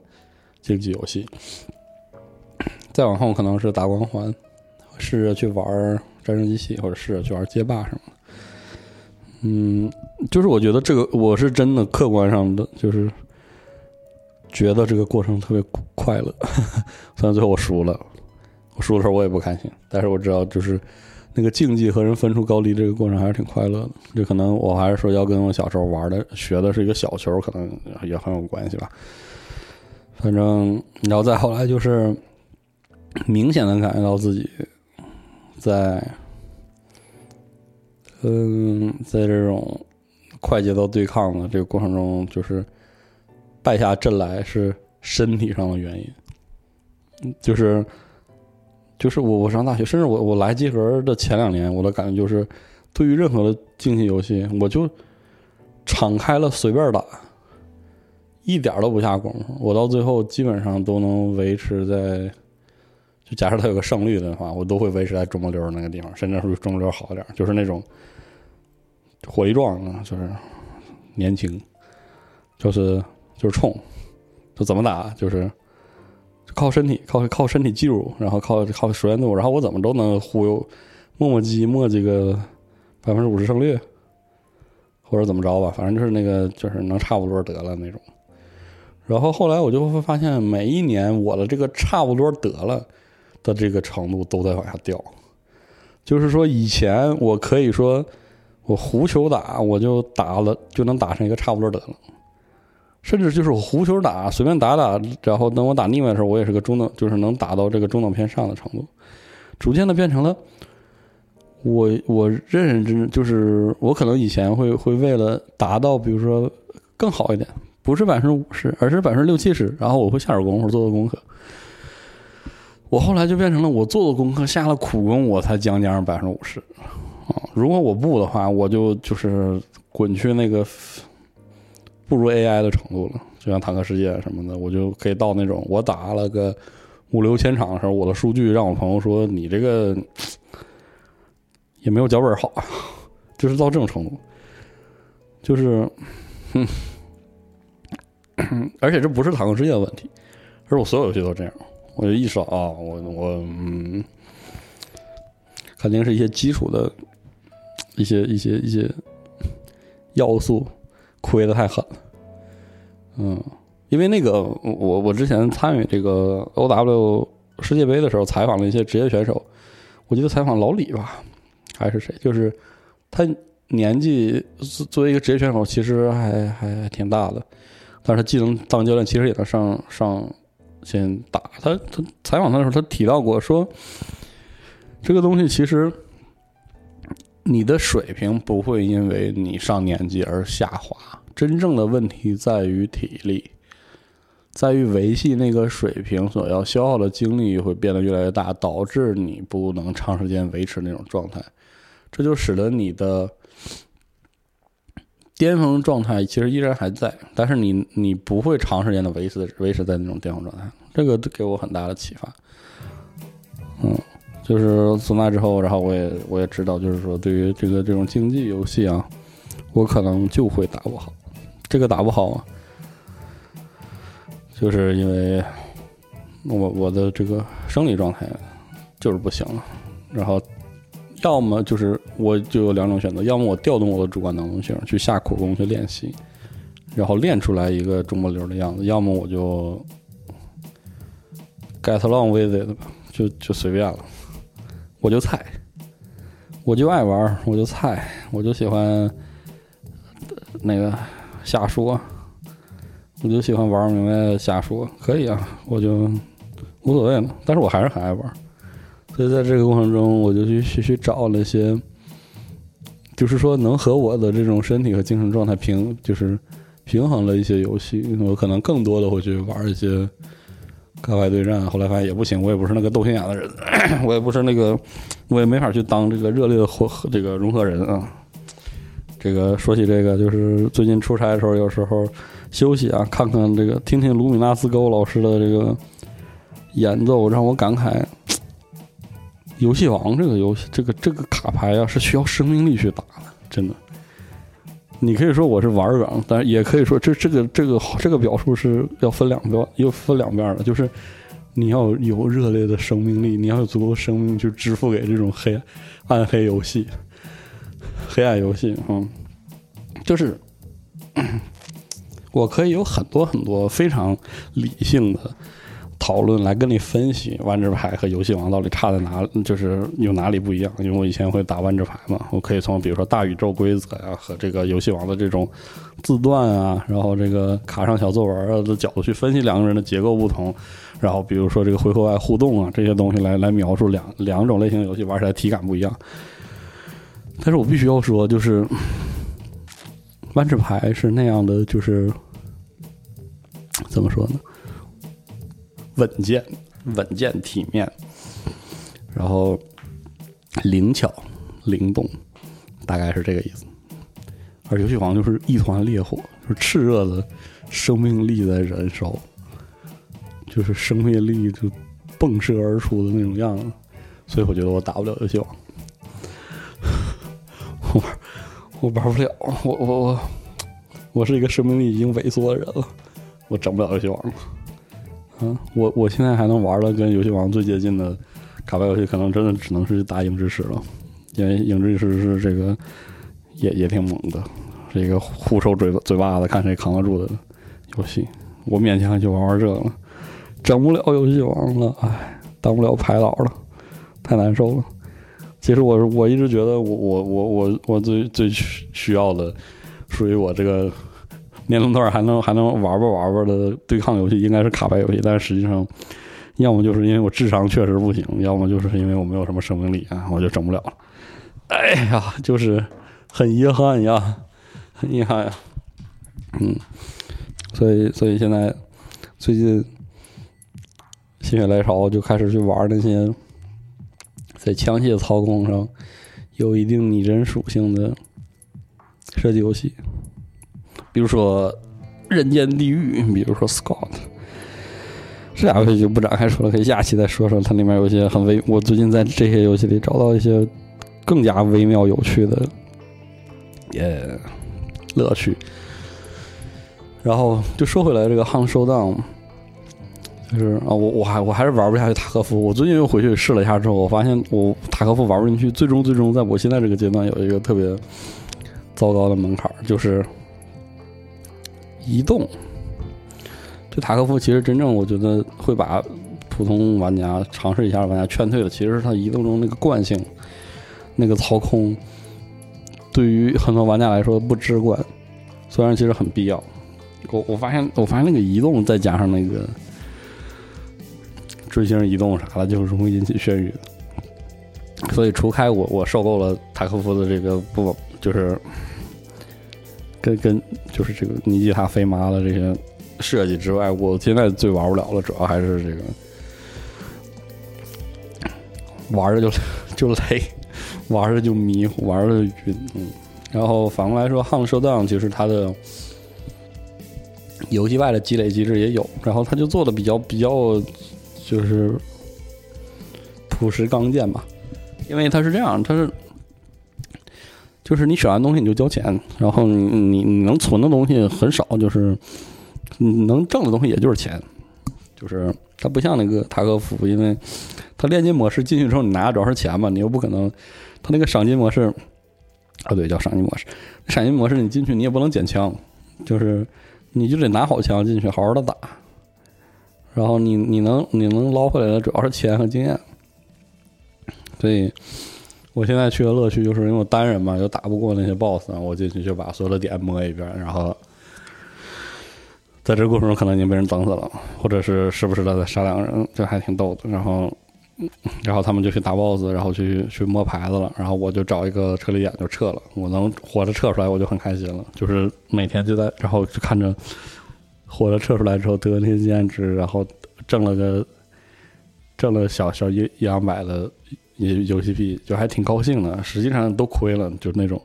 A: 竞技游戏。再往后可能是打光环，试着去玩战争机器，或者试着去玩街霸什么的。嗯，就是我觉得这个我是真的客观上的，就是觉得这个过程特别快乐。虽然最后我输了，我输的时候我也不开心，但是我知道就是那个竞技和人分出高低这个过程还是挺快乐的。就可能我还是说要跟我小时候玩的学的是一个小球，可能也很有关系吧。反正，然后再后来就是明显的感觉到自己在，嗯，在这种快节奏对抗的这个过程中，就是败下阵来是身体上的原因，就是就是我我上大学，甚至我我来集合的前两年，我的感觉就是，对于任何的竞技游戏，我就敞开了随便打。一点都不下功夫，我到最后基本上都能维持在，就假设它有个胜率的话，我都会维持在中不溜那个地方，甚至是中不溜好一点，就是那种火力壮啊，就是年轻，就是就是冲，就怎么打就是靠身体，靠靠身体技术，然后靠靠熟练度，然后我怎么都能忽悠磨磨唧磨叽个百分之五十胜率，或者怎么着吧，反正就是那个就是能差不多得了那种。然后后来我就会发现，每一年我的这个差不多得了的这个程度都在往下掉。就是说，以前我可以说我胡球打，我就打了就能打成一个差不多得了，甚至就是我胡球打，随便打打，然后等我打腻歪的时候，我也是个中等，就是能打到这个中等偏上的程度。逐渐的变成了我我认认真真，就是我可能以前会会为了达到，比如说更好一点。不是百分之五十，而是百分之六七十。然后我会下点功夫，做做功课。我后来就变成了我做做功课，下了苦功，我才将将百分之五十。如果我不的话，我就就是滚去那个不如 AI 的程度了。就像坦克世界什么的，我就可以到那种我打了个五六千场的时候，我的数据让我朋友说你这个也没有脚本好，就是到这种程度，就是，哼。而且这不是坦克世界的问题，而是我所有游戏都这样。我就意识到啊，我我嗯，肯定是一些基础的一些一些一些要素亏的太狠了。嗯，因为那个我我之前参与这个 OW 世界杯的时候，采访了一些职业选手，我记得采访老李吧，还是谁，就是他年纪作为一个职业选手，其实还还还挺大的。但是他既能当教练，其实也能上上先打。他他采访他的时候，他提到过说，这个东西其实你的水平不会因为你上年纪而下滑，真正的问题在于体力，在于维系那个水平所要消耗的精力会变得越来越大，导致你不能长时间维持那种状态，这就使得你的。巅峰状态其实依然还在，但是你你不会长时间的维持维持在那种巅峰状态，这个给我很大的启发。嗯，就是从那之后，然后我也我也知道，就是说对于这个这种竞技游戏啊，我可能就会打不好。这个打不好啊，就是因为我我的这个生理状态就是不行了，然后。要么就是我就有两种选择，要么我调动我的主观能动性去下苦功去练习，然后练出来一个中不溜的样子；要么我就 get along with it 吧，就就随便了。我就菜，我就爱玩，我就菜，我就喜欢那个瞎说，我就喜欢玩明白瞎说，可以啊，我就无所谓嘛。但是我还是很爱玩。所以在这个过程中，我就去去去找那些，就是说能和我的这种身体和精神状态平，就是平衡了一些游戏。我可能更多的会去玩一些开外对战。后来发现也不行，我也不是那个斗心眼的人，我也不是那个，我也没法去当这个热烈的和这个融合人啊。这个说起这个，就是最近出差的时候，有时候休息啊，看看这个，听听卢米纳斯沟老师的这个演奏，让我感慨。游戏王这个游戏，这个这个卡牌啊，是需要生命力去打的，真的。你可以说我是玩梗，但也可以说这这个这个这个表述是要分两边，又分两边的。就是你要有热烈的生命力，你要有足够生命去支付给这种黑暗黑游戏、黑暗游戏。嗯，就是 我可以有很多很多非常理性的讨论来跟你分析万智牌和游戏王到底差在哪，就是有哪里不一样。因为我以前会打万智牌嘛，我可以从比如说大宇宙规则呀、和这个游戏王的这种字段啊，然后这个卡上小作文啊的角度去分析两个人的结构不同。然后比如说这个回合外互动啊这些东西来来描述两两种类型的游戏玩起来体感不一样。但是我必须要说，就是万智牌是那样的，就是怎么说呢？稳健、稳健、体面，然后灵巧、灵动，大概是这个意思。而游戏王就是一团烈火，就是炽热的生命力在燃烧。就是生命力就迸射而出的那种样子，所以我觉得我打不了游戏王，我玩我玩不了，我我我我是一个生命力已经萎缩的人了，我整不了游戏王了。嗯，我我现在还能玩的跟游戏王最接近的卡牌游戏，可能真的只能是打影之石了，因为影之石是这个也也挺猛的，是一个互抽嘴嘴巴子，看谁扛得住的游戏。我勉强就玩玩这个了。整不了游戏王了，唉，当不了牌老了，太难受了。其实我我一直觉得我我我我我最最需需要的，属于我这个 年龄段还能还能玩吧玩吧的对抗游戏，应该是卡牌游戏。但实际上，要么就是因为我智商确实不行，要么就是因为我没有什么生命力啊，我就整不了了。哎呀，就是很遗憾呀，很遗憾呀。嗯，所以所以现在最近。心血来潮就开始去玩那些在枪械操控上有一定拟真属性的射击游戏，比如说《人间地狱》，比如说《Scott》。这俩游戏就不展开说了，可以下期再说说。它里面有一些很微，我最近在这些游戏里找到一些更加微妙有趣的也乐趣。然后就说回来，这个《Hunt Showdown》。就是啊，我我还我还是玩不下去塔科夫。我最近又回去试了一下之后，我发现我塔科夫玩不进去。最终最终，在我现在这个阶段有一个特别糟糕的门槛，就是移动。这塔科夫其实真正我觉得会把普通玩家尝试一下玩家劝退的，其实是它移动中那个惯性，那个操控对于很多玩家来说不直观，虽然其实很必要。我我发现我发现那个移动再加上那个。追星移动啥的，就是容易引起眩晕。所以除开我我受够了塔科夫的这个不就是跟跟就是这个尼基塔飞马的这些设计之外，我现在最玩不了了，主要还是这个玩着就就累，玩着就迷糊，玩着就晕。嗯，然后反过来说，《Hunt Showdown》其实它的游戏外的积累机制也有，然后它就做的比较比较。就是朴实刚健吧，因为它是这样，它是就是你选完东西你就交钱，然后你你能存的东西很少，就是你能挣的东西也就是钱，就是它不像那个塔科夫，因为它炼金模式进去之后你拿的主要是钱嘛，你又不可能，它那个赏金模式啊对叫赏金模式，赏金模式你进去你也不能捡枪，就是你就得拿好枪进去好好的打。然后你你能你能捞回来的主要是钱和经验，所以我现在去的乐趣就是因为我单人嘛，又打不过那些 BOSS，我进去就把所有的点摸一遍，然后在这过程中可能已经被人整死了，或者是时不时的在杀两个人，这还挺逗的。然后然后他们就去打 BOSS，然后去去摸牌子了，然后我就找一个撤离点就撤了，我能活着撤出来我就很开心了，就是每天就在然后就看着。活着撤出来之后得那些经验值，然后挣了个挣了小小一一两百的也游戏币，就还挺高兴的。实际上都亏了，就是那种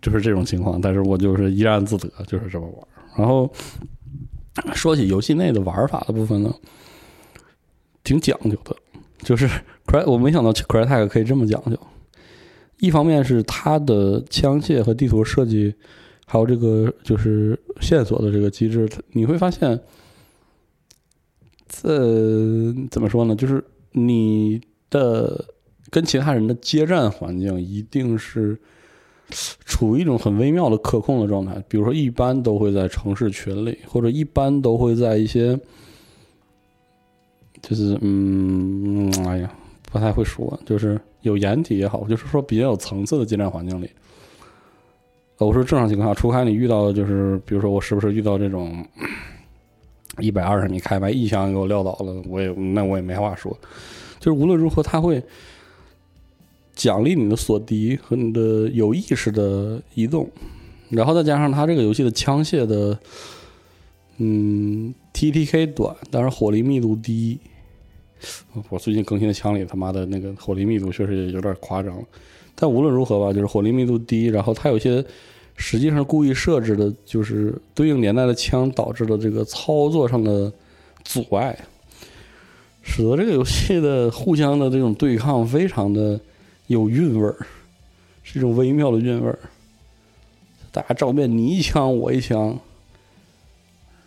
A: 就是这种情况。但是我就是怡然自得，就是这么玩。然后说起游戏内的玩法的部分呢，挺讲究的。就是 Cry，我没想到 Crytek 可以这么讲究。一方面是它的枪械和地图设计。还有这个就是线索的这个机制，你会发现，这怎么说呢？就是你的跟其他人的接战环境一定是处于一种很微妙的可控的状态。比如说，一般都会在城市群里，或者一般都会在一些，就是嗯，哎呀，不太会说，就是有掩体也好，就是说比较有层次的接战环境里。我说正常情况下，除开你遇到的就是，比如说我是不是遇到这种一百二十米开外一枪给我撂倒了，我也那我也没话说。就是无论如何，他会奖励你的锁敌和你的有意识的移动，然后再加上它这个游戏的枪械的，嗯，TTK 短，但是火力密度低。我最近更新的枪里他妈的那个火力密度确实也有点夸张了，但无论如何吧，就是火力密度低，然后它有些实际上故意设置的，就是对应年代的枪导致的这个操作上的阻碍，使得这个游戏的互相的这种对抗非常的有韵味儿，是一种微妙的韵味儿。大家照面你一枪我一枪，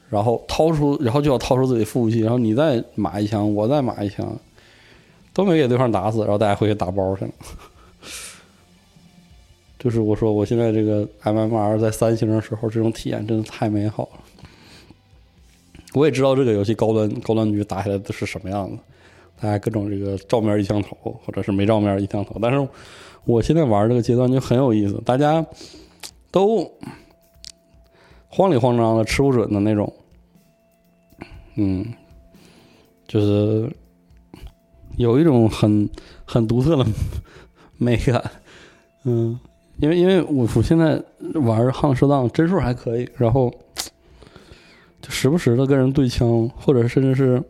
A: 然后掏出，然后就要掏出自己副武器，然后你再码一枪，我再码一枪，都没给对方打死，然后大家回去打包去了。就是我说我现在这个 MMR 在三星的时候，这种体验真的太美好了。我也知道这个游戏高端高端局打起来的是什么样子，大家各种这个照面一枪头，或者是没照面一枪头。但是我现在玩这个阶段就很有意思，大家都慌里慌张的、吃不准的那种，嗯，就是有一种很很独特的美感，嗯，因为因为我我现在玩《汉射荡》帧数还可以，然后就时不时的跟人对枪，或者甚至是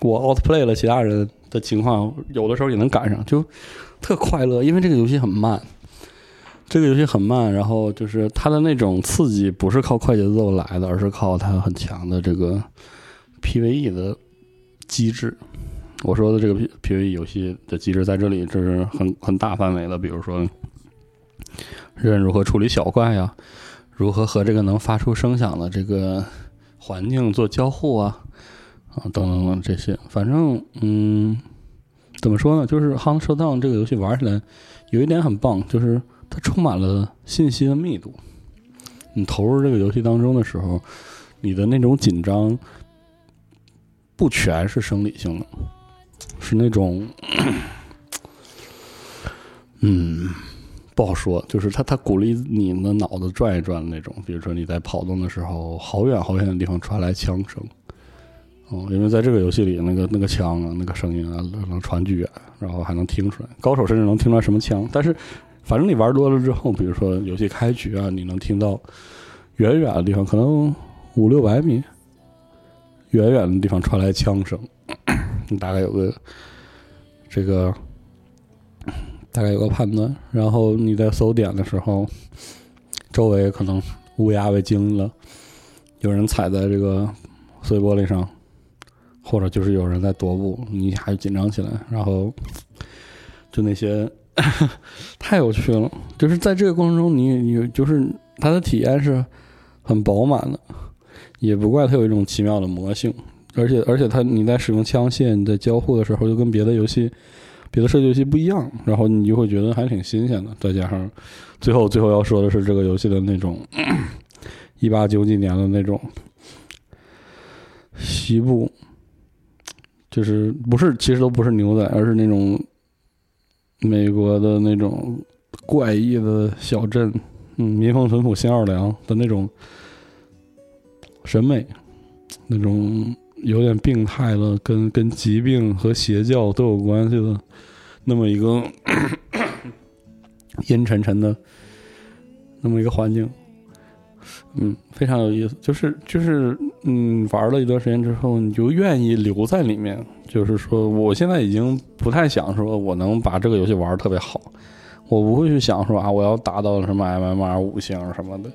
A: 我 outplay 了其他人的情况，有的时候也能赶上，就特快乐。因为这个游戏很慢，这个游戏很慢，然后就是它的那种刺激不是靠快节奏来的，而是靠它很强的这个 PVE 的机制。我说的这个 P PVE 游戏的机制在这里，这是很很大范围的，比如说人如何处理小怪呀、如何和这个能发出声响的这个环境做交互啊，啊等等等这些，反正嗯，怎么说呢？就是《Hunt Showdown》这个游戏玩起来有一点很棒，就是它充满了信息的密度。你投入这个游戏当中的时候，你的那种紧张不全是生理性的，是那种嗯。不好说，就是他他鼓励你的脑子转一转的那种，比如说你在跑动的时候，好远好远的地方传来枪声，哦，因为在这个游戏里，那个那个枪啊，那个声音啊，能传巨远，然后还能听出来，高手甚至能听出来什么枪。但是，反正你玩多了之后，比如说游戏开局啊，你能听到远远的地方，可能五六百米，远远的地方传来枪声，你大概有个这个。大概有个判断，然后你在搜点的时候，周围可能乌鸦被惊了，有人踩在这个碎玻璃上，或者就是有人在踱步，你一下就紧张起来，然后就那些 太有趣了。就是在这个过程中你，你就是它的体验是很饱满的，也不怪它有一种奇妙的魔性，而且而且它你在使用枪械你在交互的时候，就跟别的游戏。别的射击游戏不一样，然后你就会觉得还挺新鲜的。再加上最后最后要说的是这个游戏的那种 一八九几年的那种西部，就是不是其实都不是牛仔，而是那种美国的那种怪异的小镇，嗯，民风淳朴新奥尔良的那种审美，那种。有点病态的，跟跟疾病和邪教都有关系的，那么一个阴沉沉的那么一个环境，嗯，非常有意思。就是就是嗯，玩了一段时间之后，你就愿意留在里面。就是说，我现在已经不太想说我能把这个游戏玩的特别好，我不会去想说啊，我要达到什么 MMR 五星什么的，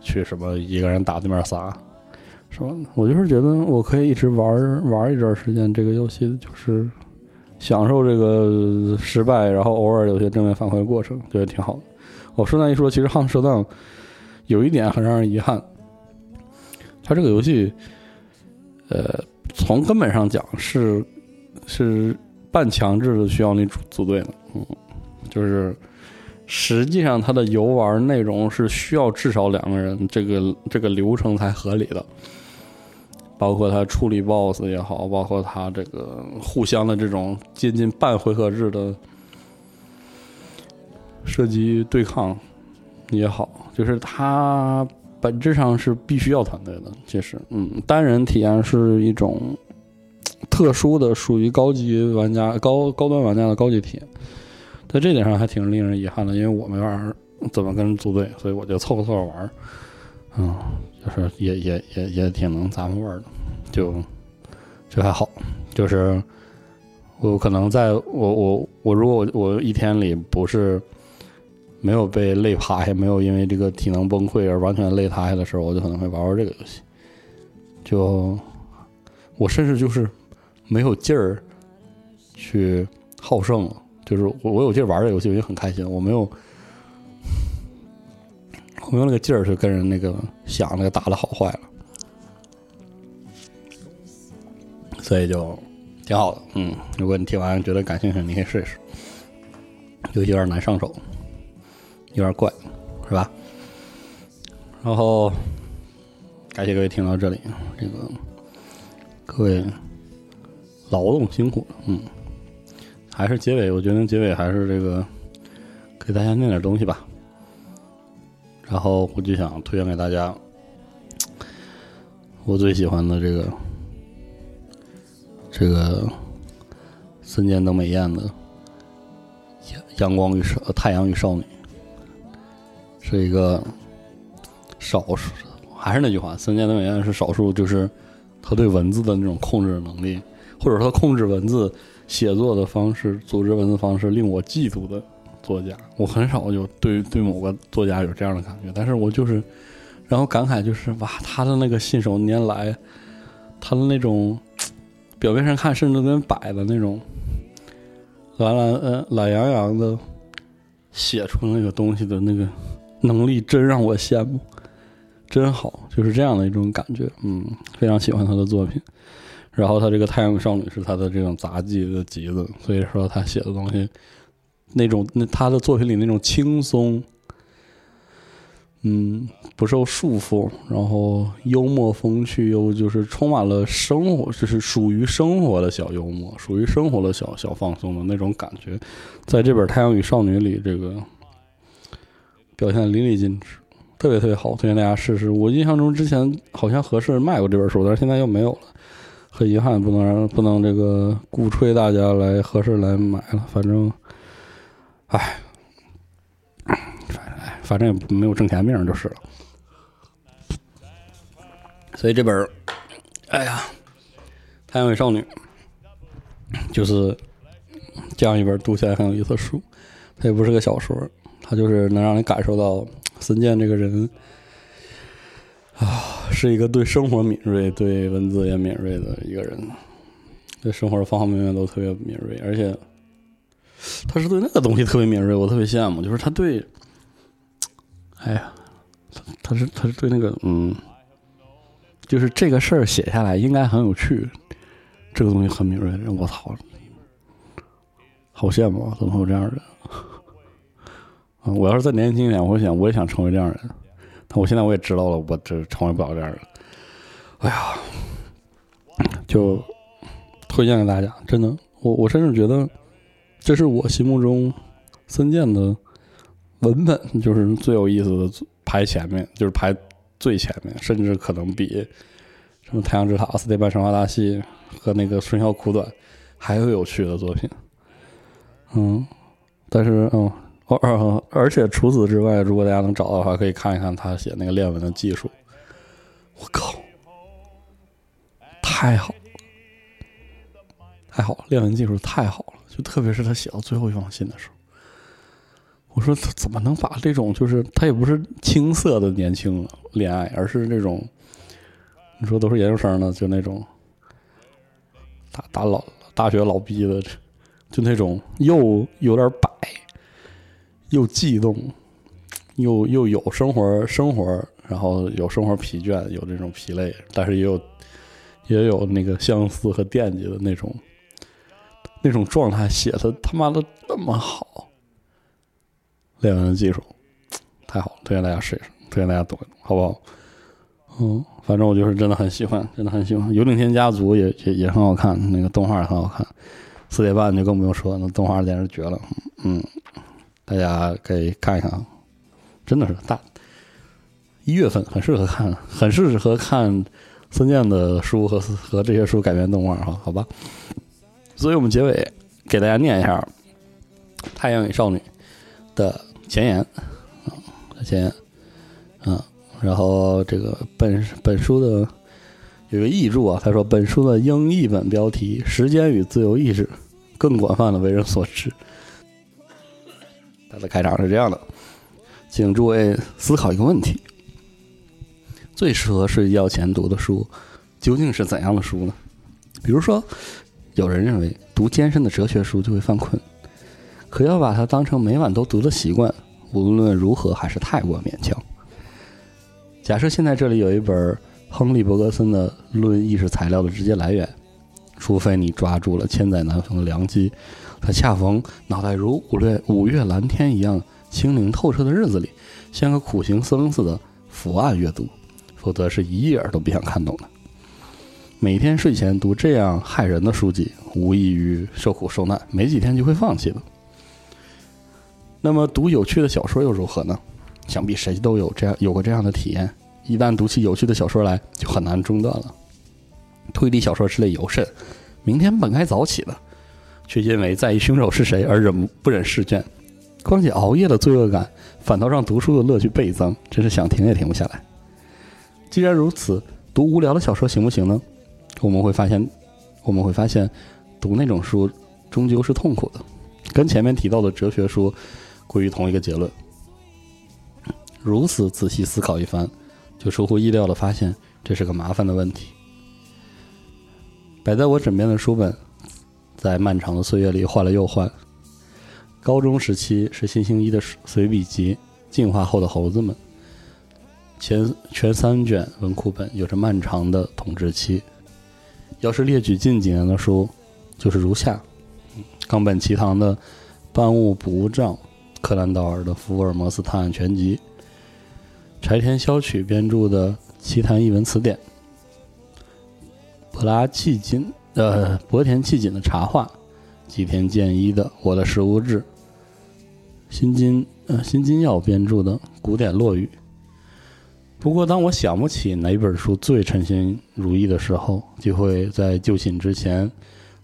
A: 去什么一个人打对面仨。是吧？我就是觉得我可以一直玩玩一段时间这个游戏，就是享受这个失败，然后偶尔有些正面反馈的过程，觉得挺好的。我顺带一说，其实《汉射荡》有一点很让人遗憾，它这个游戏，呃，从根本上讲是是半强制的需要你组组队的，嗯，就是实际上它的游玩内容是需要至少两个人，这个这个流程才合理的。包括他处理 BOSS 也好，包括他这个互相的这种接近半回合制的射击对抗也好，就是它本质上是必须要团队的。其实，嗯，单人体验是一种特殊的，属于高级玩家、高高端玩家的高级体验。在这点上还挺令人遗憾的，因为我没法怎么跟人组队，所以我就凑合凑合玩儿。嗯，就是也也也也挺能咂摸味儿的，就就还好。就是我可能在我我我如果我我一天里不是没有被累趴下，没有因为这个体能崩溃而完全累趴下的时候，我就可能会玩玩这个游戏。就我甚至就是没有劲儿去好胜，就是我我有劲儿玩这个游戏，我就很开心。我没有我没有那个劲儿去跟人那个想那个打的好坏了，所以就挺好的。嗯，如果你听完觉得感兴趣，你可以试一试。游戏有点难上手，有点怪，是吧？然后感谢各位听到这里，这个各位劳动辛苦了，嗯，还是结尾，我决定结尾还是这个给大家念点东西吧。然后我就想推荐给大家我最喜欢的这个这个森间登美彦的《阳阳光与少太阳与少女》，是一个少数，还是那句话，森见登美彦是少数，就是他对文字的那种控制能力，或者说他控制文字写作的方式、组织文字方式令我嫉妒的作家。我很少就对对某个作家有这样的感觉，但是我就是，然后感慨就是哇，他的那个信手拈来，他的那种表面上看甚至跟摆的那种懒懒呃懒洋洋的写出那个东西的那个能力，真让我羡慕，真好，就是这样的一种感觉，嗯，非常喜欢他的作品。然后他这个《太阳少女》是他的这种杂技的集子，所以说他写的东西，那种那他的作品里那种轻松，嗯，不受束缚，然后幽默风趣，又就是充满了生活，就是属于生活的小幽默，属于生活的小小放松的那种感觉，在这本《太阳与少女》里，这个表现得淋漓尽致，特别特别好，推荐大家试试。我印象中之前好像合适卖过这本书，但是现在又没有了。很遗憾，不能不能这个鼓吹大家来合适来买了。反正，唉，反哎，反正也没有挣钱命就是了。所以这本，哎呀，《太阳与少女》就是这样一本读起来很有意思的书。它也不是个小说，他就是能让你感受到 孙健这个人啊，是一个对生活敏锐、对文字也敏锐的一个人，对生活的方方面面都特别敏锐，而且他是对那个东西特别敏锐，我特别羡慕，就是他对，哎呀，他他是他是对那个嗯，就是这个事儿写下来应该很有趣，这个东西很敏锐的人，我操，好羡慕啊！怎么会有这样的人？啊，我要是再年轻一点，我想我也想成为这样的人。但我现在我也知道了，我这成为不了这样的人。哎呀，就推荐给大家，真的，我我甚至觉得这是我心目中森健的文本，就是最有意思的，排前面，就是排最前面，甚至可能比什么《太阳之塔》《斯蒂班神话大戏》和那个《春宵苦短》还有有趣的作品。嗯，但是嗯。而而且除此之外，如果大家能找到的话，可以看一看他写那个练文的技术。我靠，太好了，太好了！练文技术太好了，就特别是他写到最后一封信的时候，我说他怎么能把这种就是他也不是青涩的年轻恋爱，而是那种你说都是研究生的，就那种大大老大学老逼的，就那种又有点摆。又悸动，又又有生活生活，然后有生活疲倦，有这种疲累，但是也有也有那个相似和惦记的那种那种状态，写的他妈的那么好，练完的技术太好了，推荐大家试一试，推荐大家懂一懂，好不好？嗯，反正我就是真的很喜欢，真的很喜欢。《有顶天家族也》也也很好看，那个动画也很好看。四点半就更不用说，那动画简直绝了。嗯，大家可以看一看，啊，真的是大一月份很适合看，很适合看孙健的书和和这些书改编动画哈，好吧。所以我们结尾给大家念一下《太阳与少女》的前言啊，前言嗯，然后这个本本书的有个译注啊，他说本书的英译本标题“时间与自由意志”更广泛的为人所知。他的开场是这样的，请诸位思考一个问题：最适合睡觉前读的书究竟是怎样的书呢？比如说，有人认为读艰深的哲学书就会犯困，可要把它当成每晚都读的习惯，无论如何还是太过勉强。假设现在这里有一本亨利·伯格森的《论意识材料的直接来源》，除非你抓住了千载难逢的良机，他恰逢脑袋如五月五月蓝天一样清灵透彻的日子里，像个苦行僧似的伏案阅读，否则是一页都别想看懂的。每天睡前读这样害人的书籍，无异于受苦受难，没几天就会放弃了。那么读有趣的小说又如何呢？想必谁都有这样有过这样的体验，一旦读起有趣的小说来，就很难中断了。推理小说之类尤甚，明天本该早起的，却因为在意凶手是谁而忍不忍试卷。况且熬夜的罪恶感，反倒让读书的乐趣倍增，真是想停也停不下来。既然如此，读无聊的小说行不行呢？我们会发现，我们会发现，读那种书终究是痛苦的，跟前面提到的哲学书归于同一个结论。如此仔细思考一番，就出乎意料的发现这是个麻烦的问题。摆在我枕边的书本，在漫长的岁月里换了又换。高中时期是新星一的随笔集《进化后的猴子们》，前全三卷文库本有着漫长的统治期。要是列举近几年的书，就是如下：冈本齐堂的《万物补物账》，柯南道尔的《福尔摩斯探案全集》，柴田萧曲编著的《奇谈异闻词典》，普拉契金呃博田气锦的茶话，吉田健一的《我的食物志》，新金呃新金耀编著的《古典落语》。不过，当我想不起哪本书最称心如意的时候，就会在就寝之前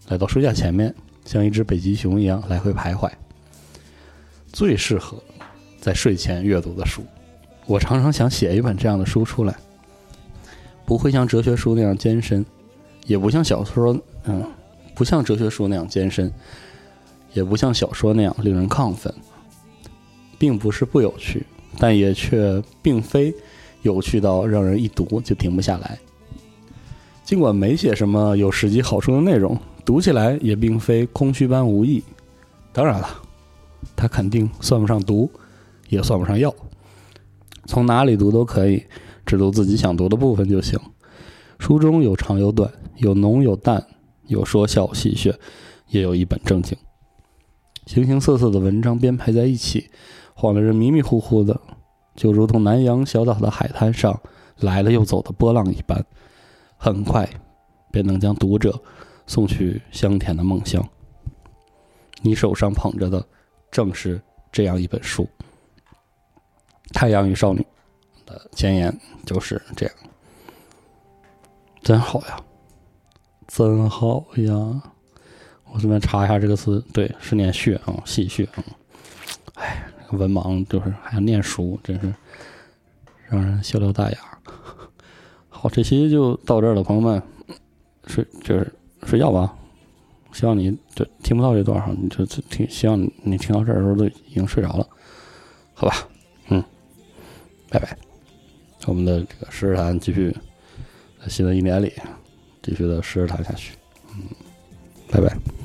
A: 来到书架前面，像一只北极熊一样来回徘徊。最适合在睡前阅读的书，我常常想写一本这样的书出来，不会像哲学书那样艰深，也不像小说嗯，不像哲学书那样艰深，也不像小说那样令人亢奋，并不是不有趣，但也却并非。有趣到让人一读就停不下来。尽管没写什么有实际好处的内容，读起来也并非空虚般无益。当然了，它肯定算不上读，也算不上药。从哪里读都可以，只读自己想读的部分就行。书中有长有短，有浓有淡，有说笑戏谑，也有一本正经。形形色色的文章编排在一起，晃得人迷迷糊糊的。就如同南洋小岛的海滩上来了又走的波浪一般，很快便能将读者送去香甜的梦乡。你手上捧着的正是这样一本书，《太阳与少女》的前言就是这样。真好呀，真好呀！我这边查一下这个词，对，是念血啊，戏谑啊。哎。文盲就是还要念书，真是让人笑掉大牙。好，这期就到这儿了，朋友们，睡就是睡觉吧。希望你就听不到这段哈，你就听，希望你听到这儿的时候都已经睡着了，好吧？嗯，拜拜。我们的这个诗谈继续在新的一年里继续的诗谈下去，嗯，拜拜。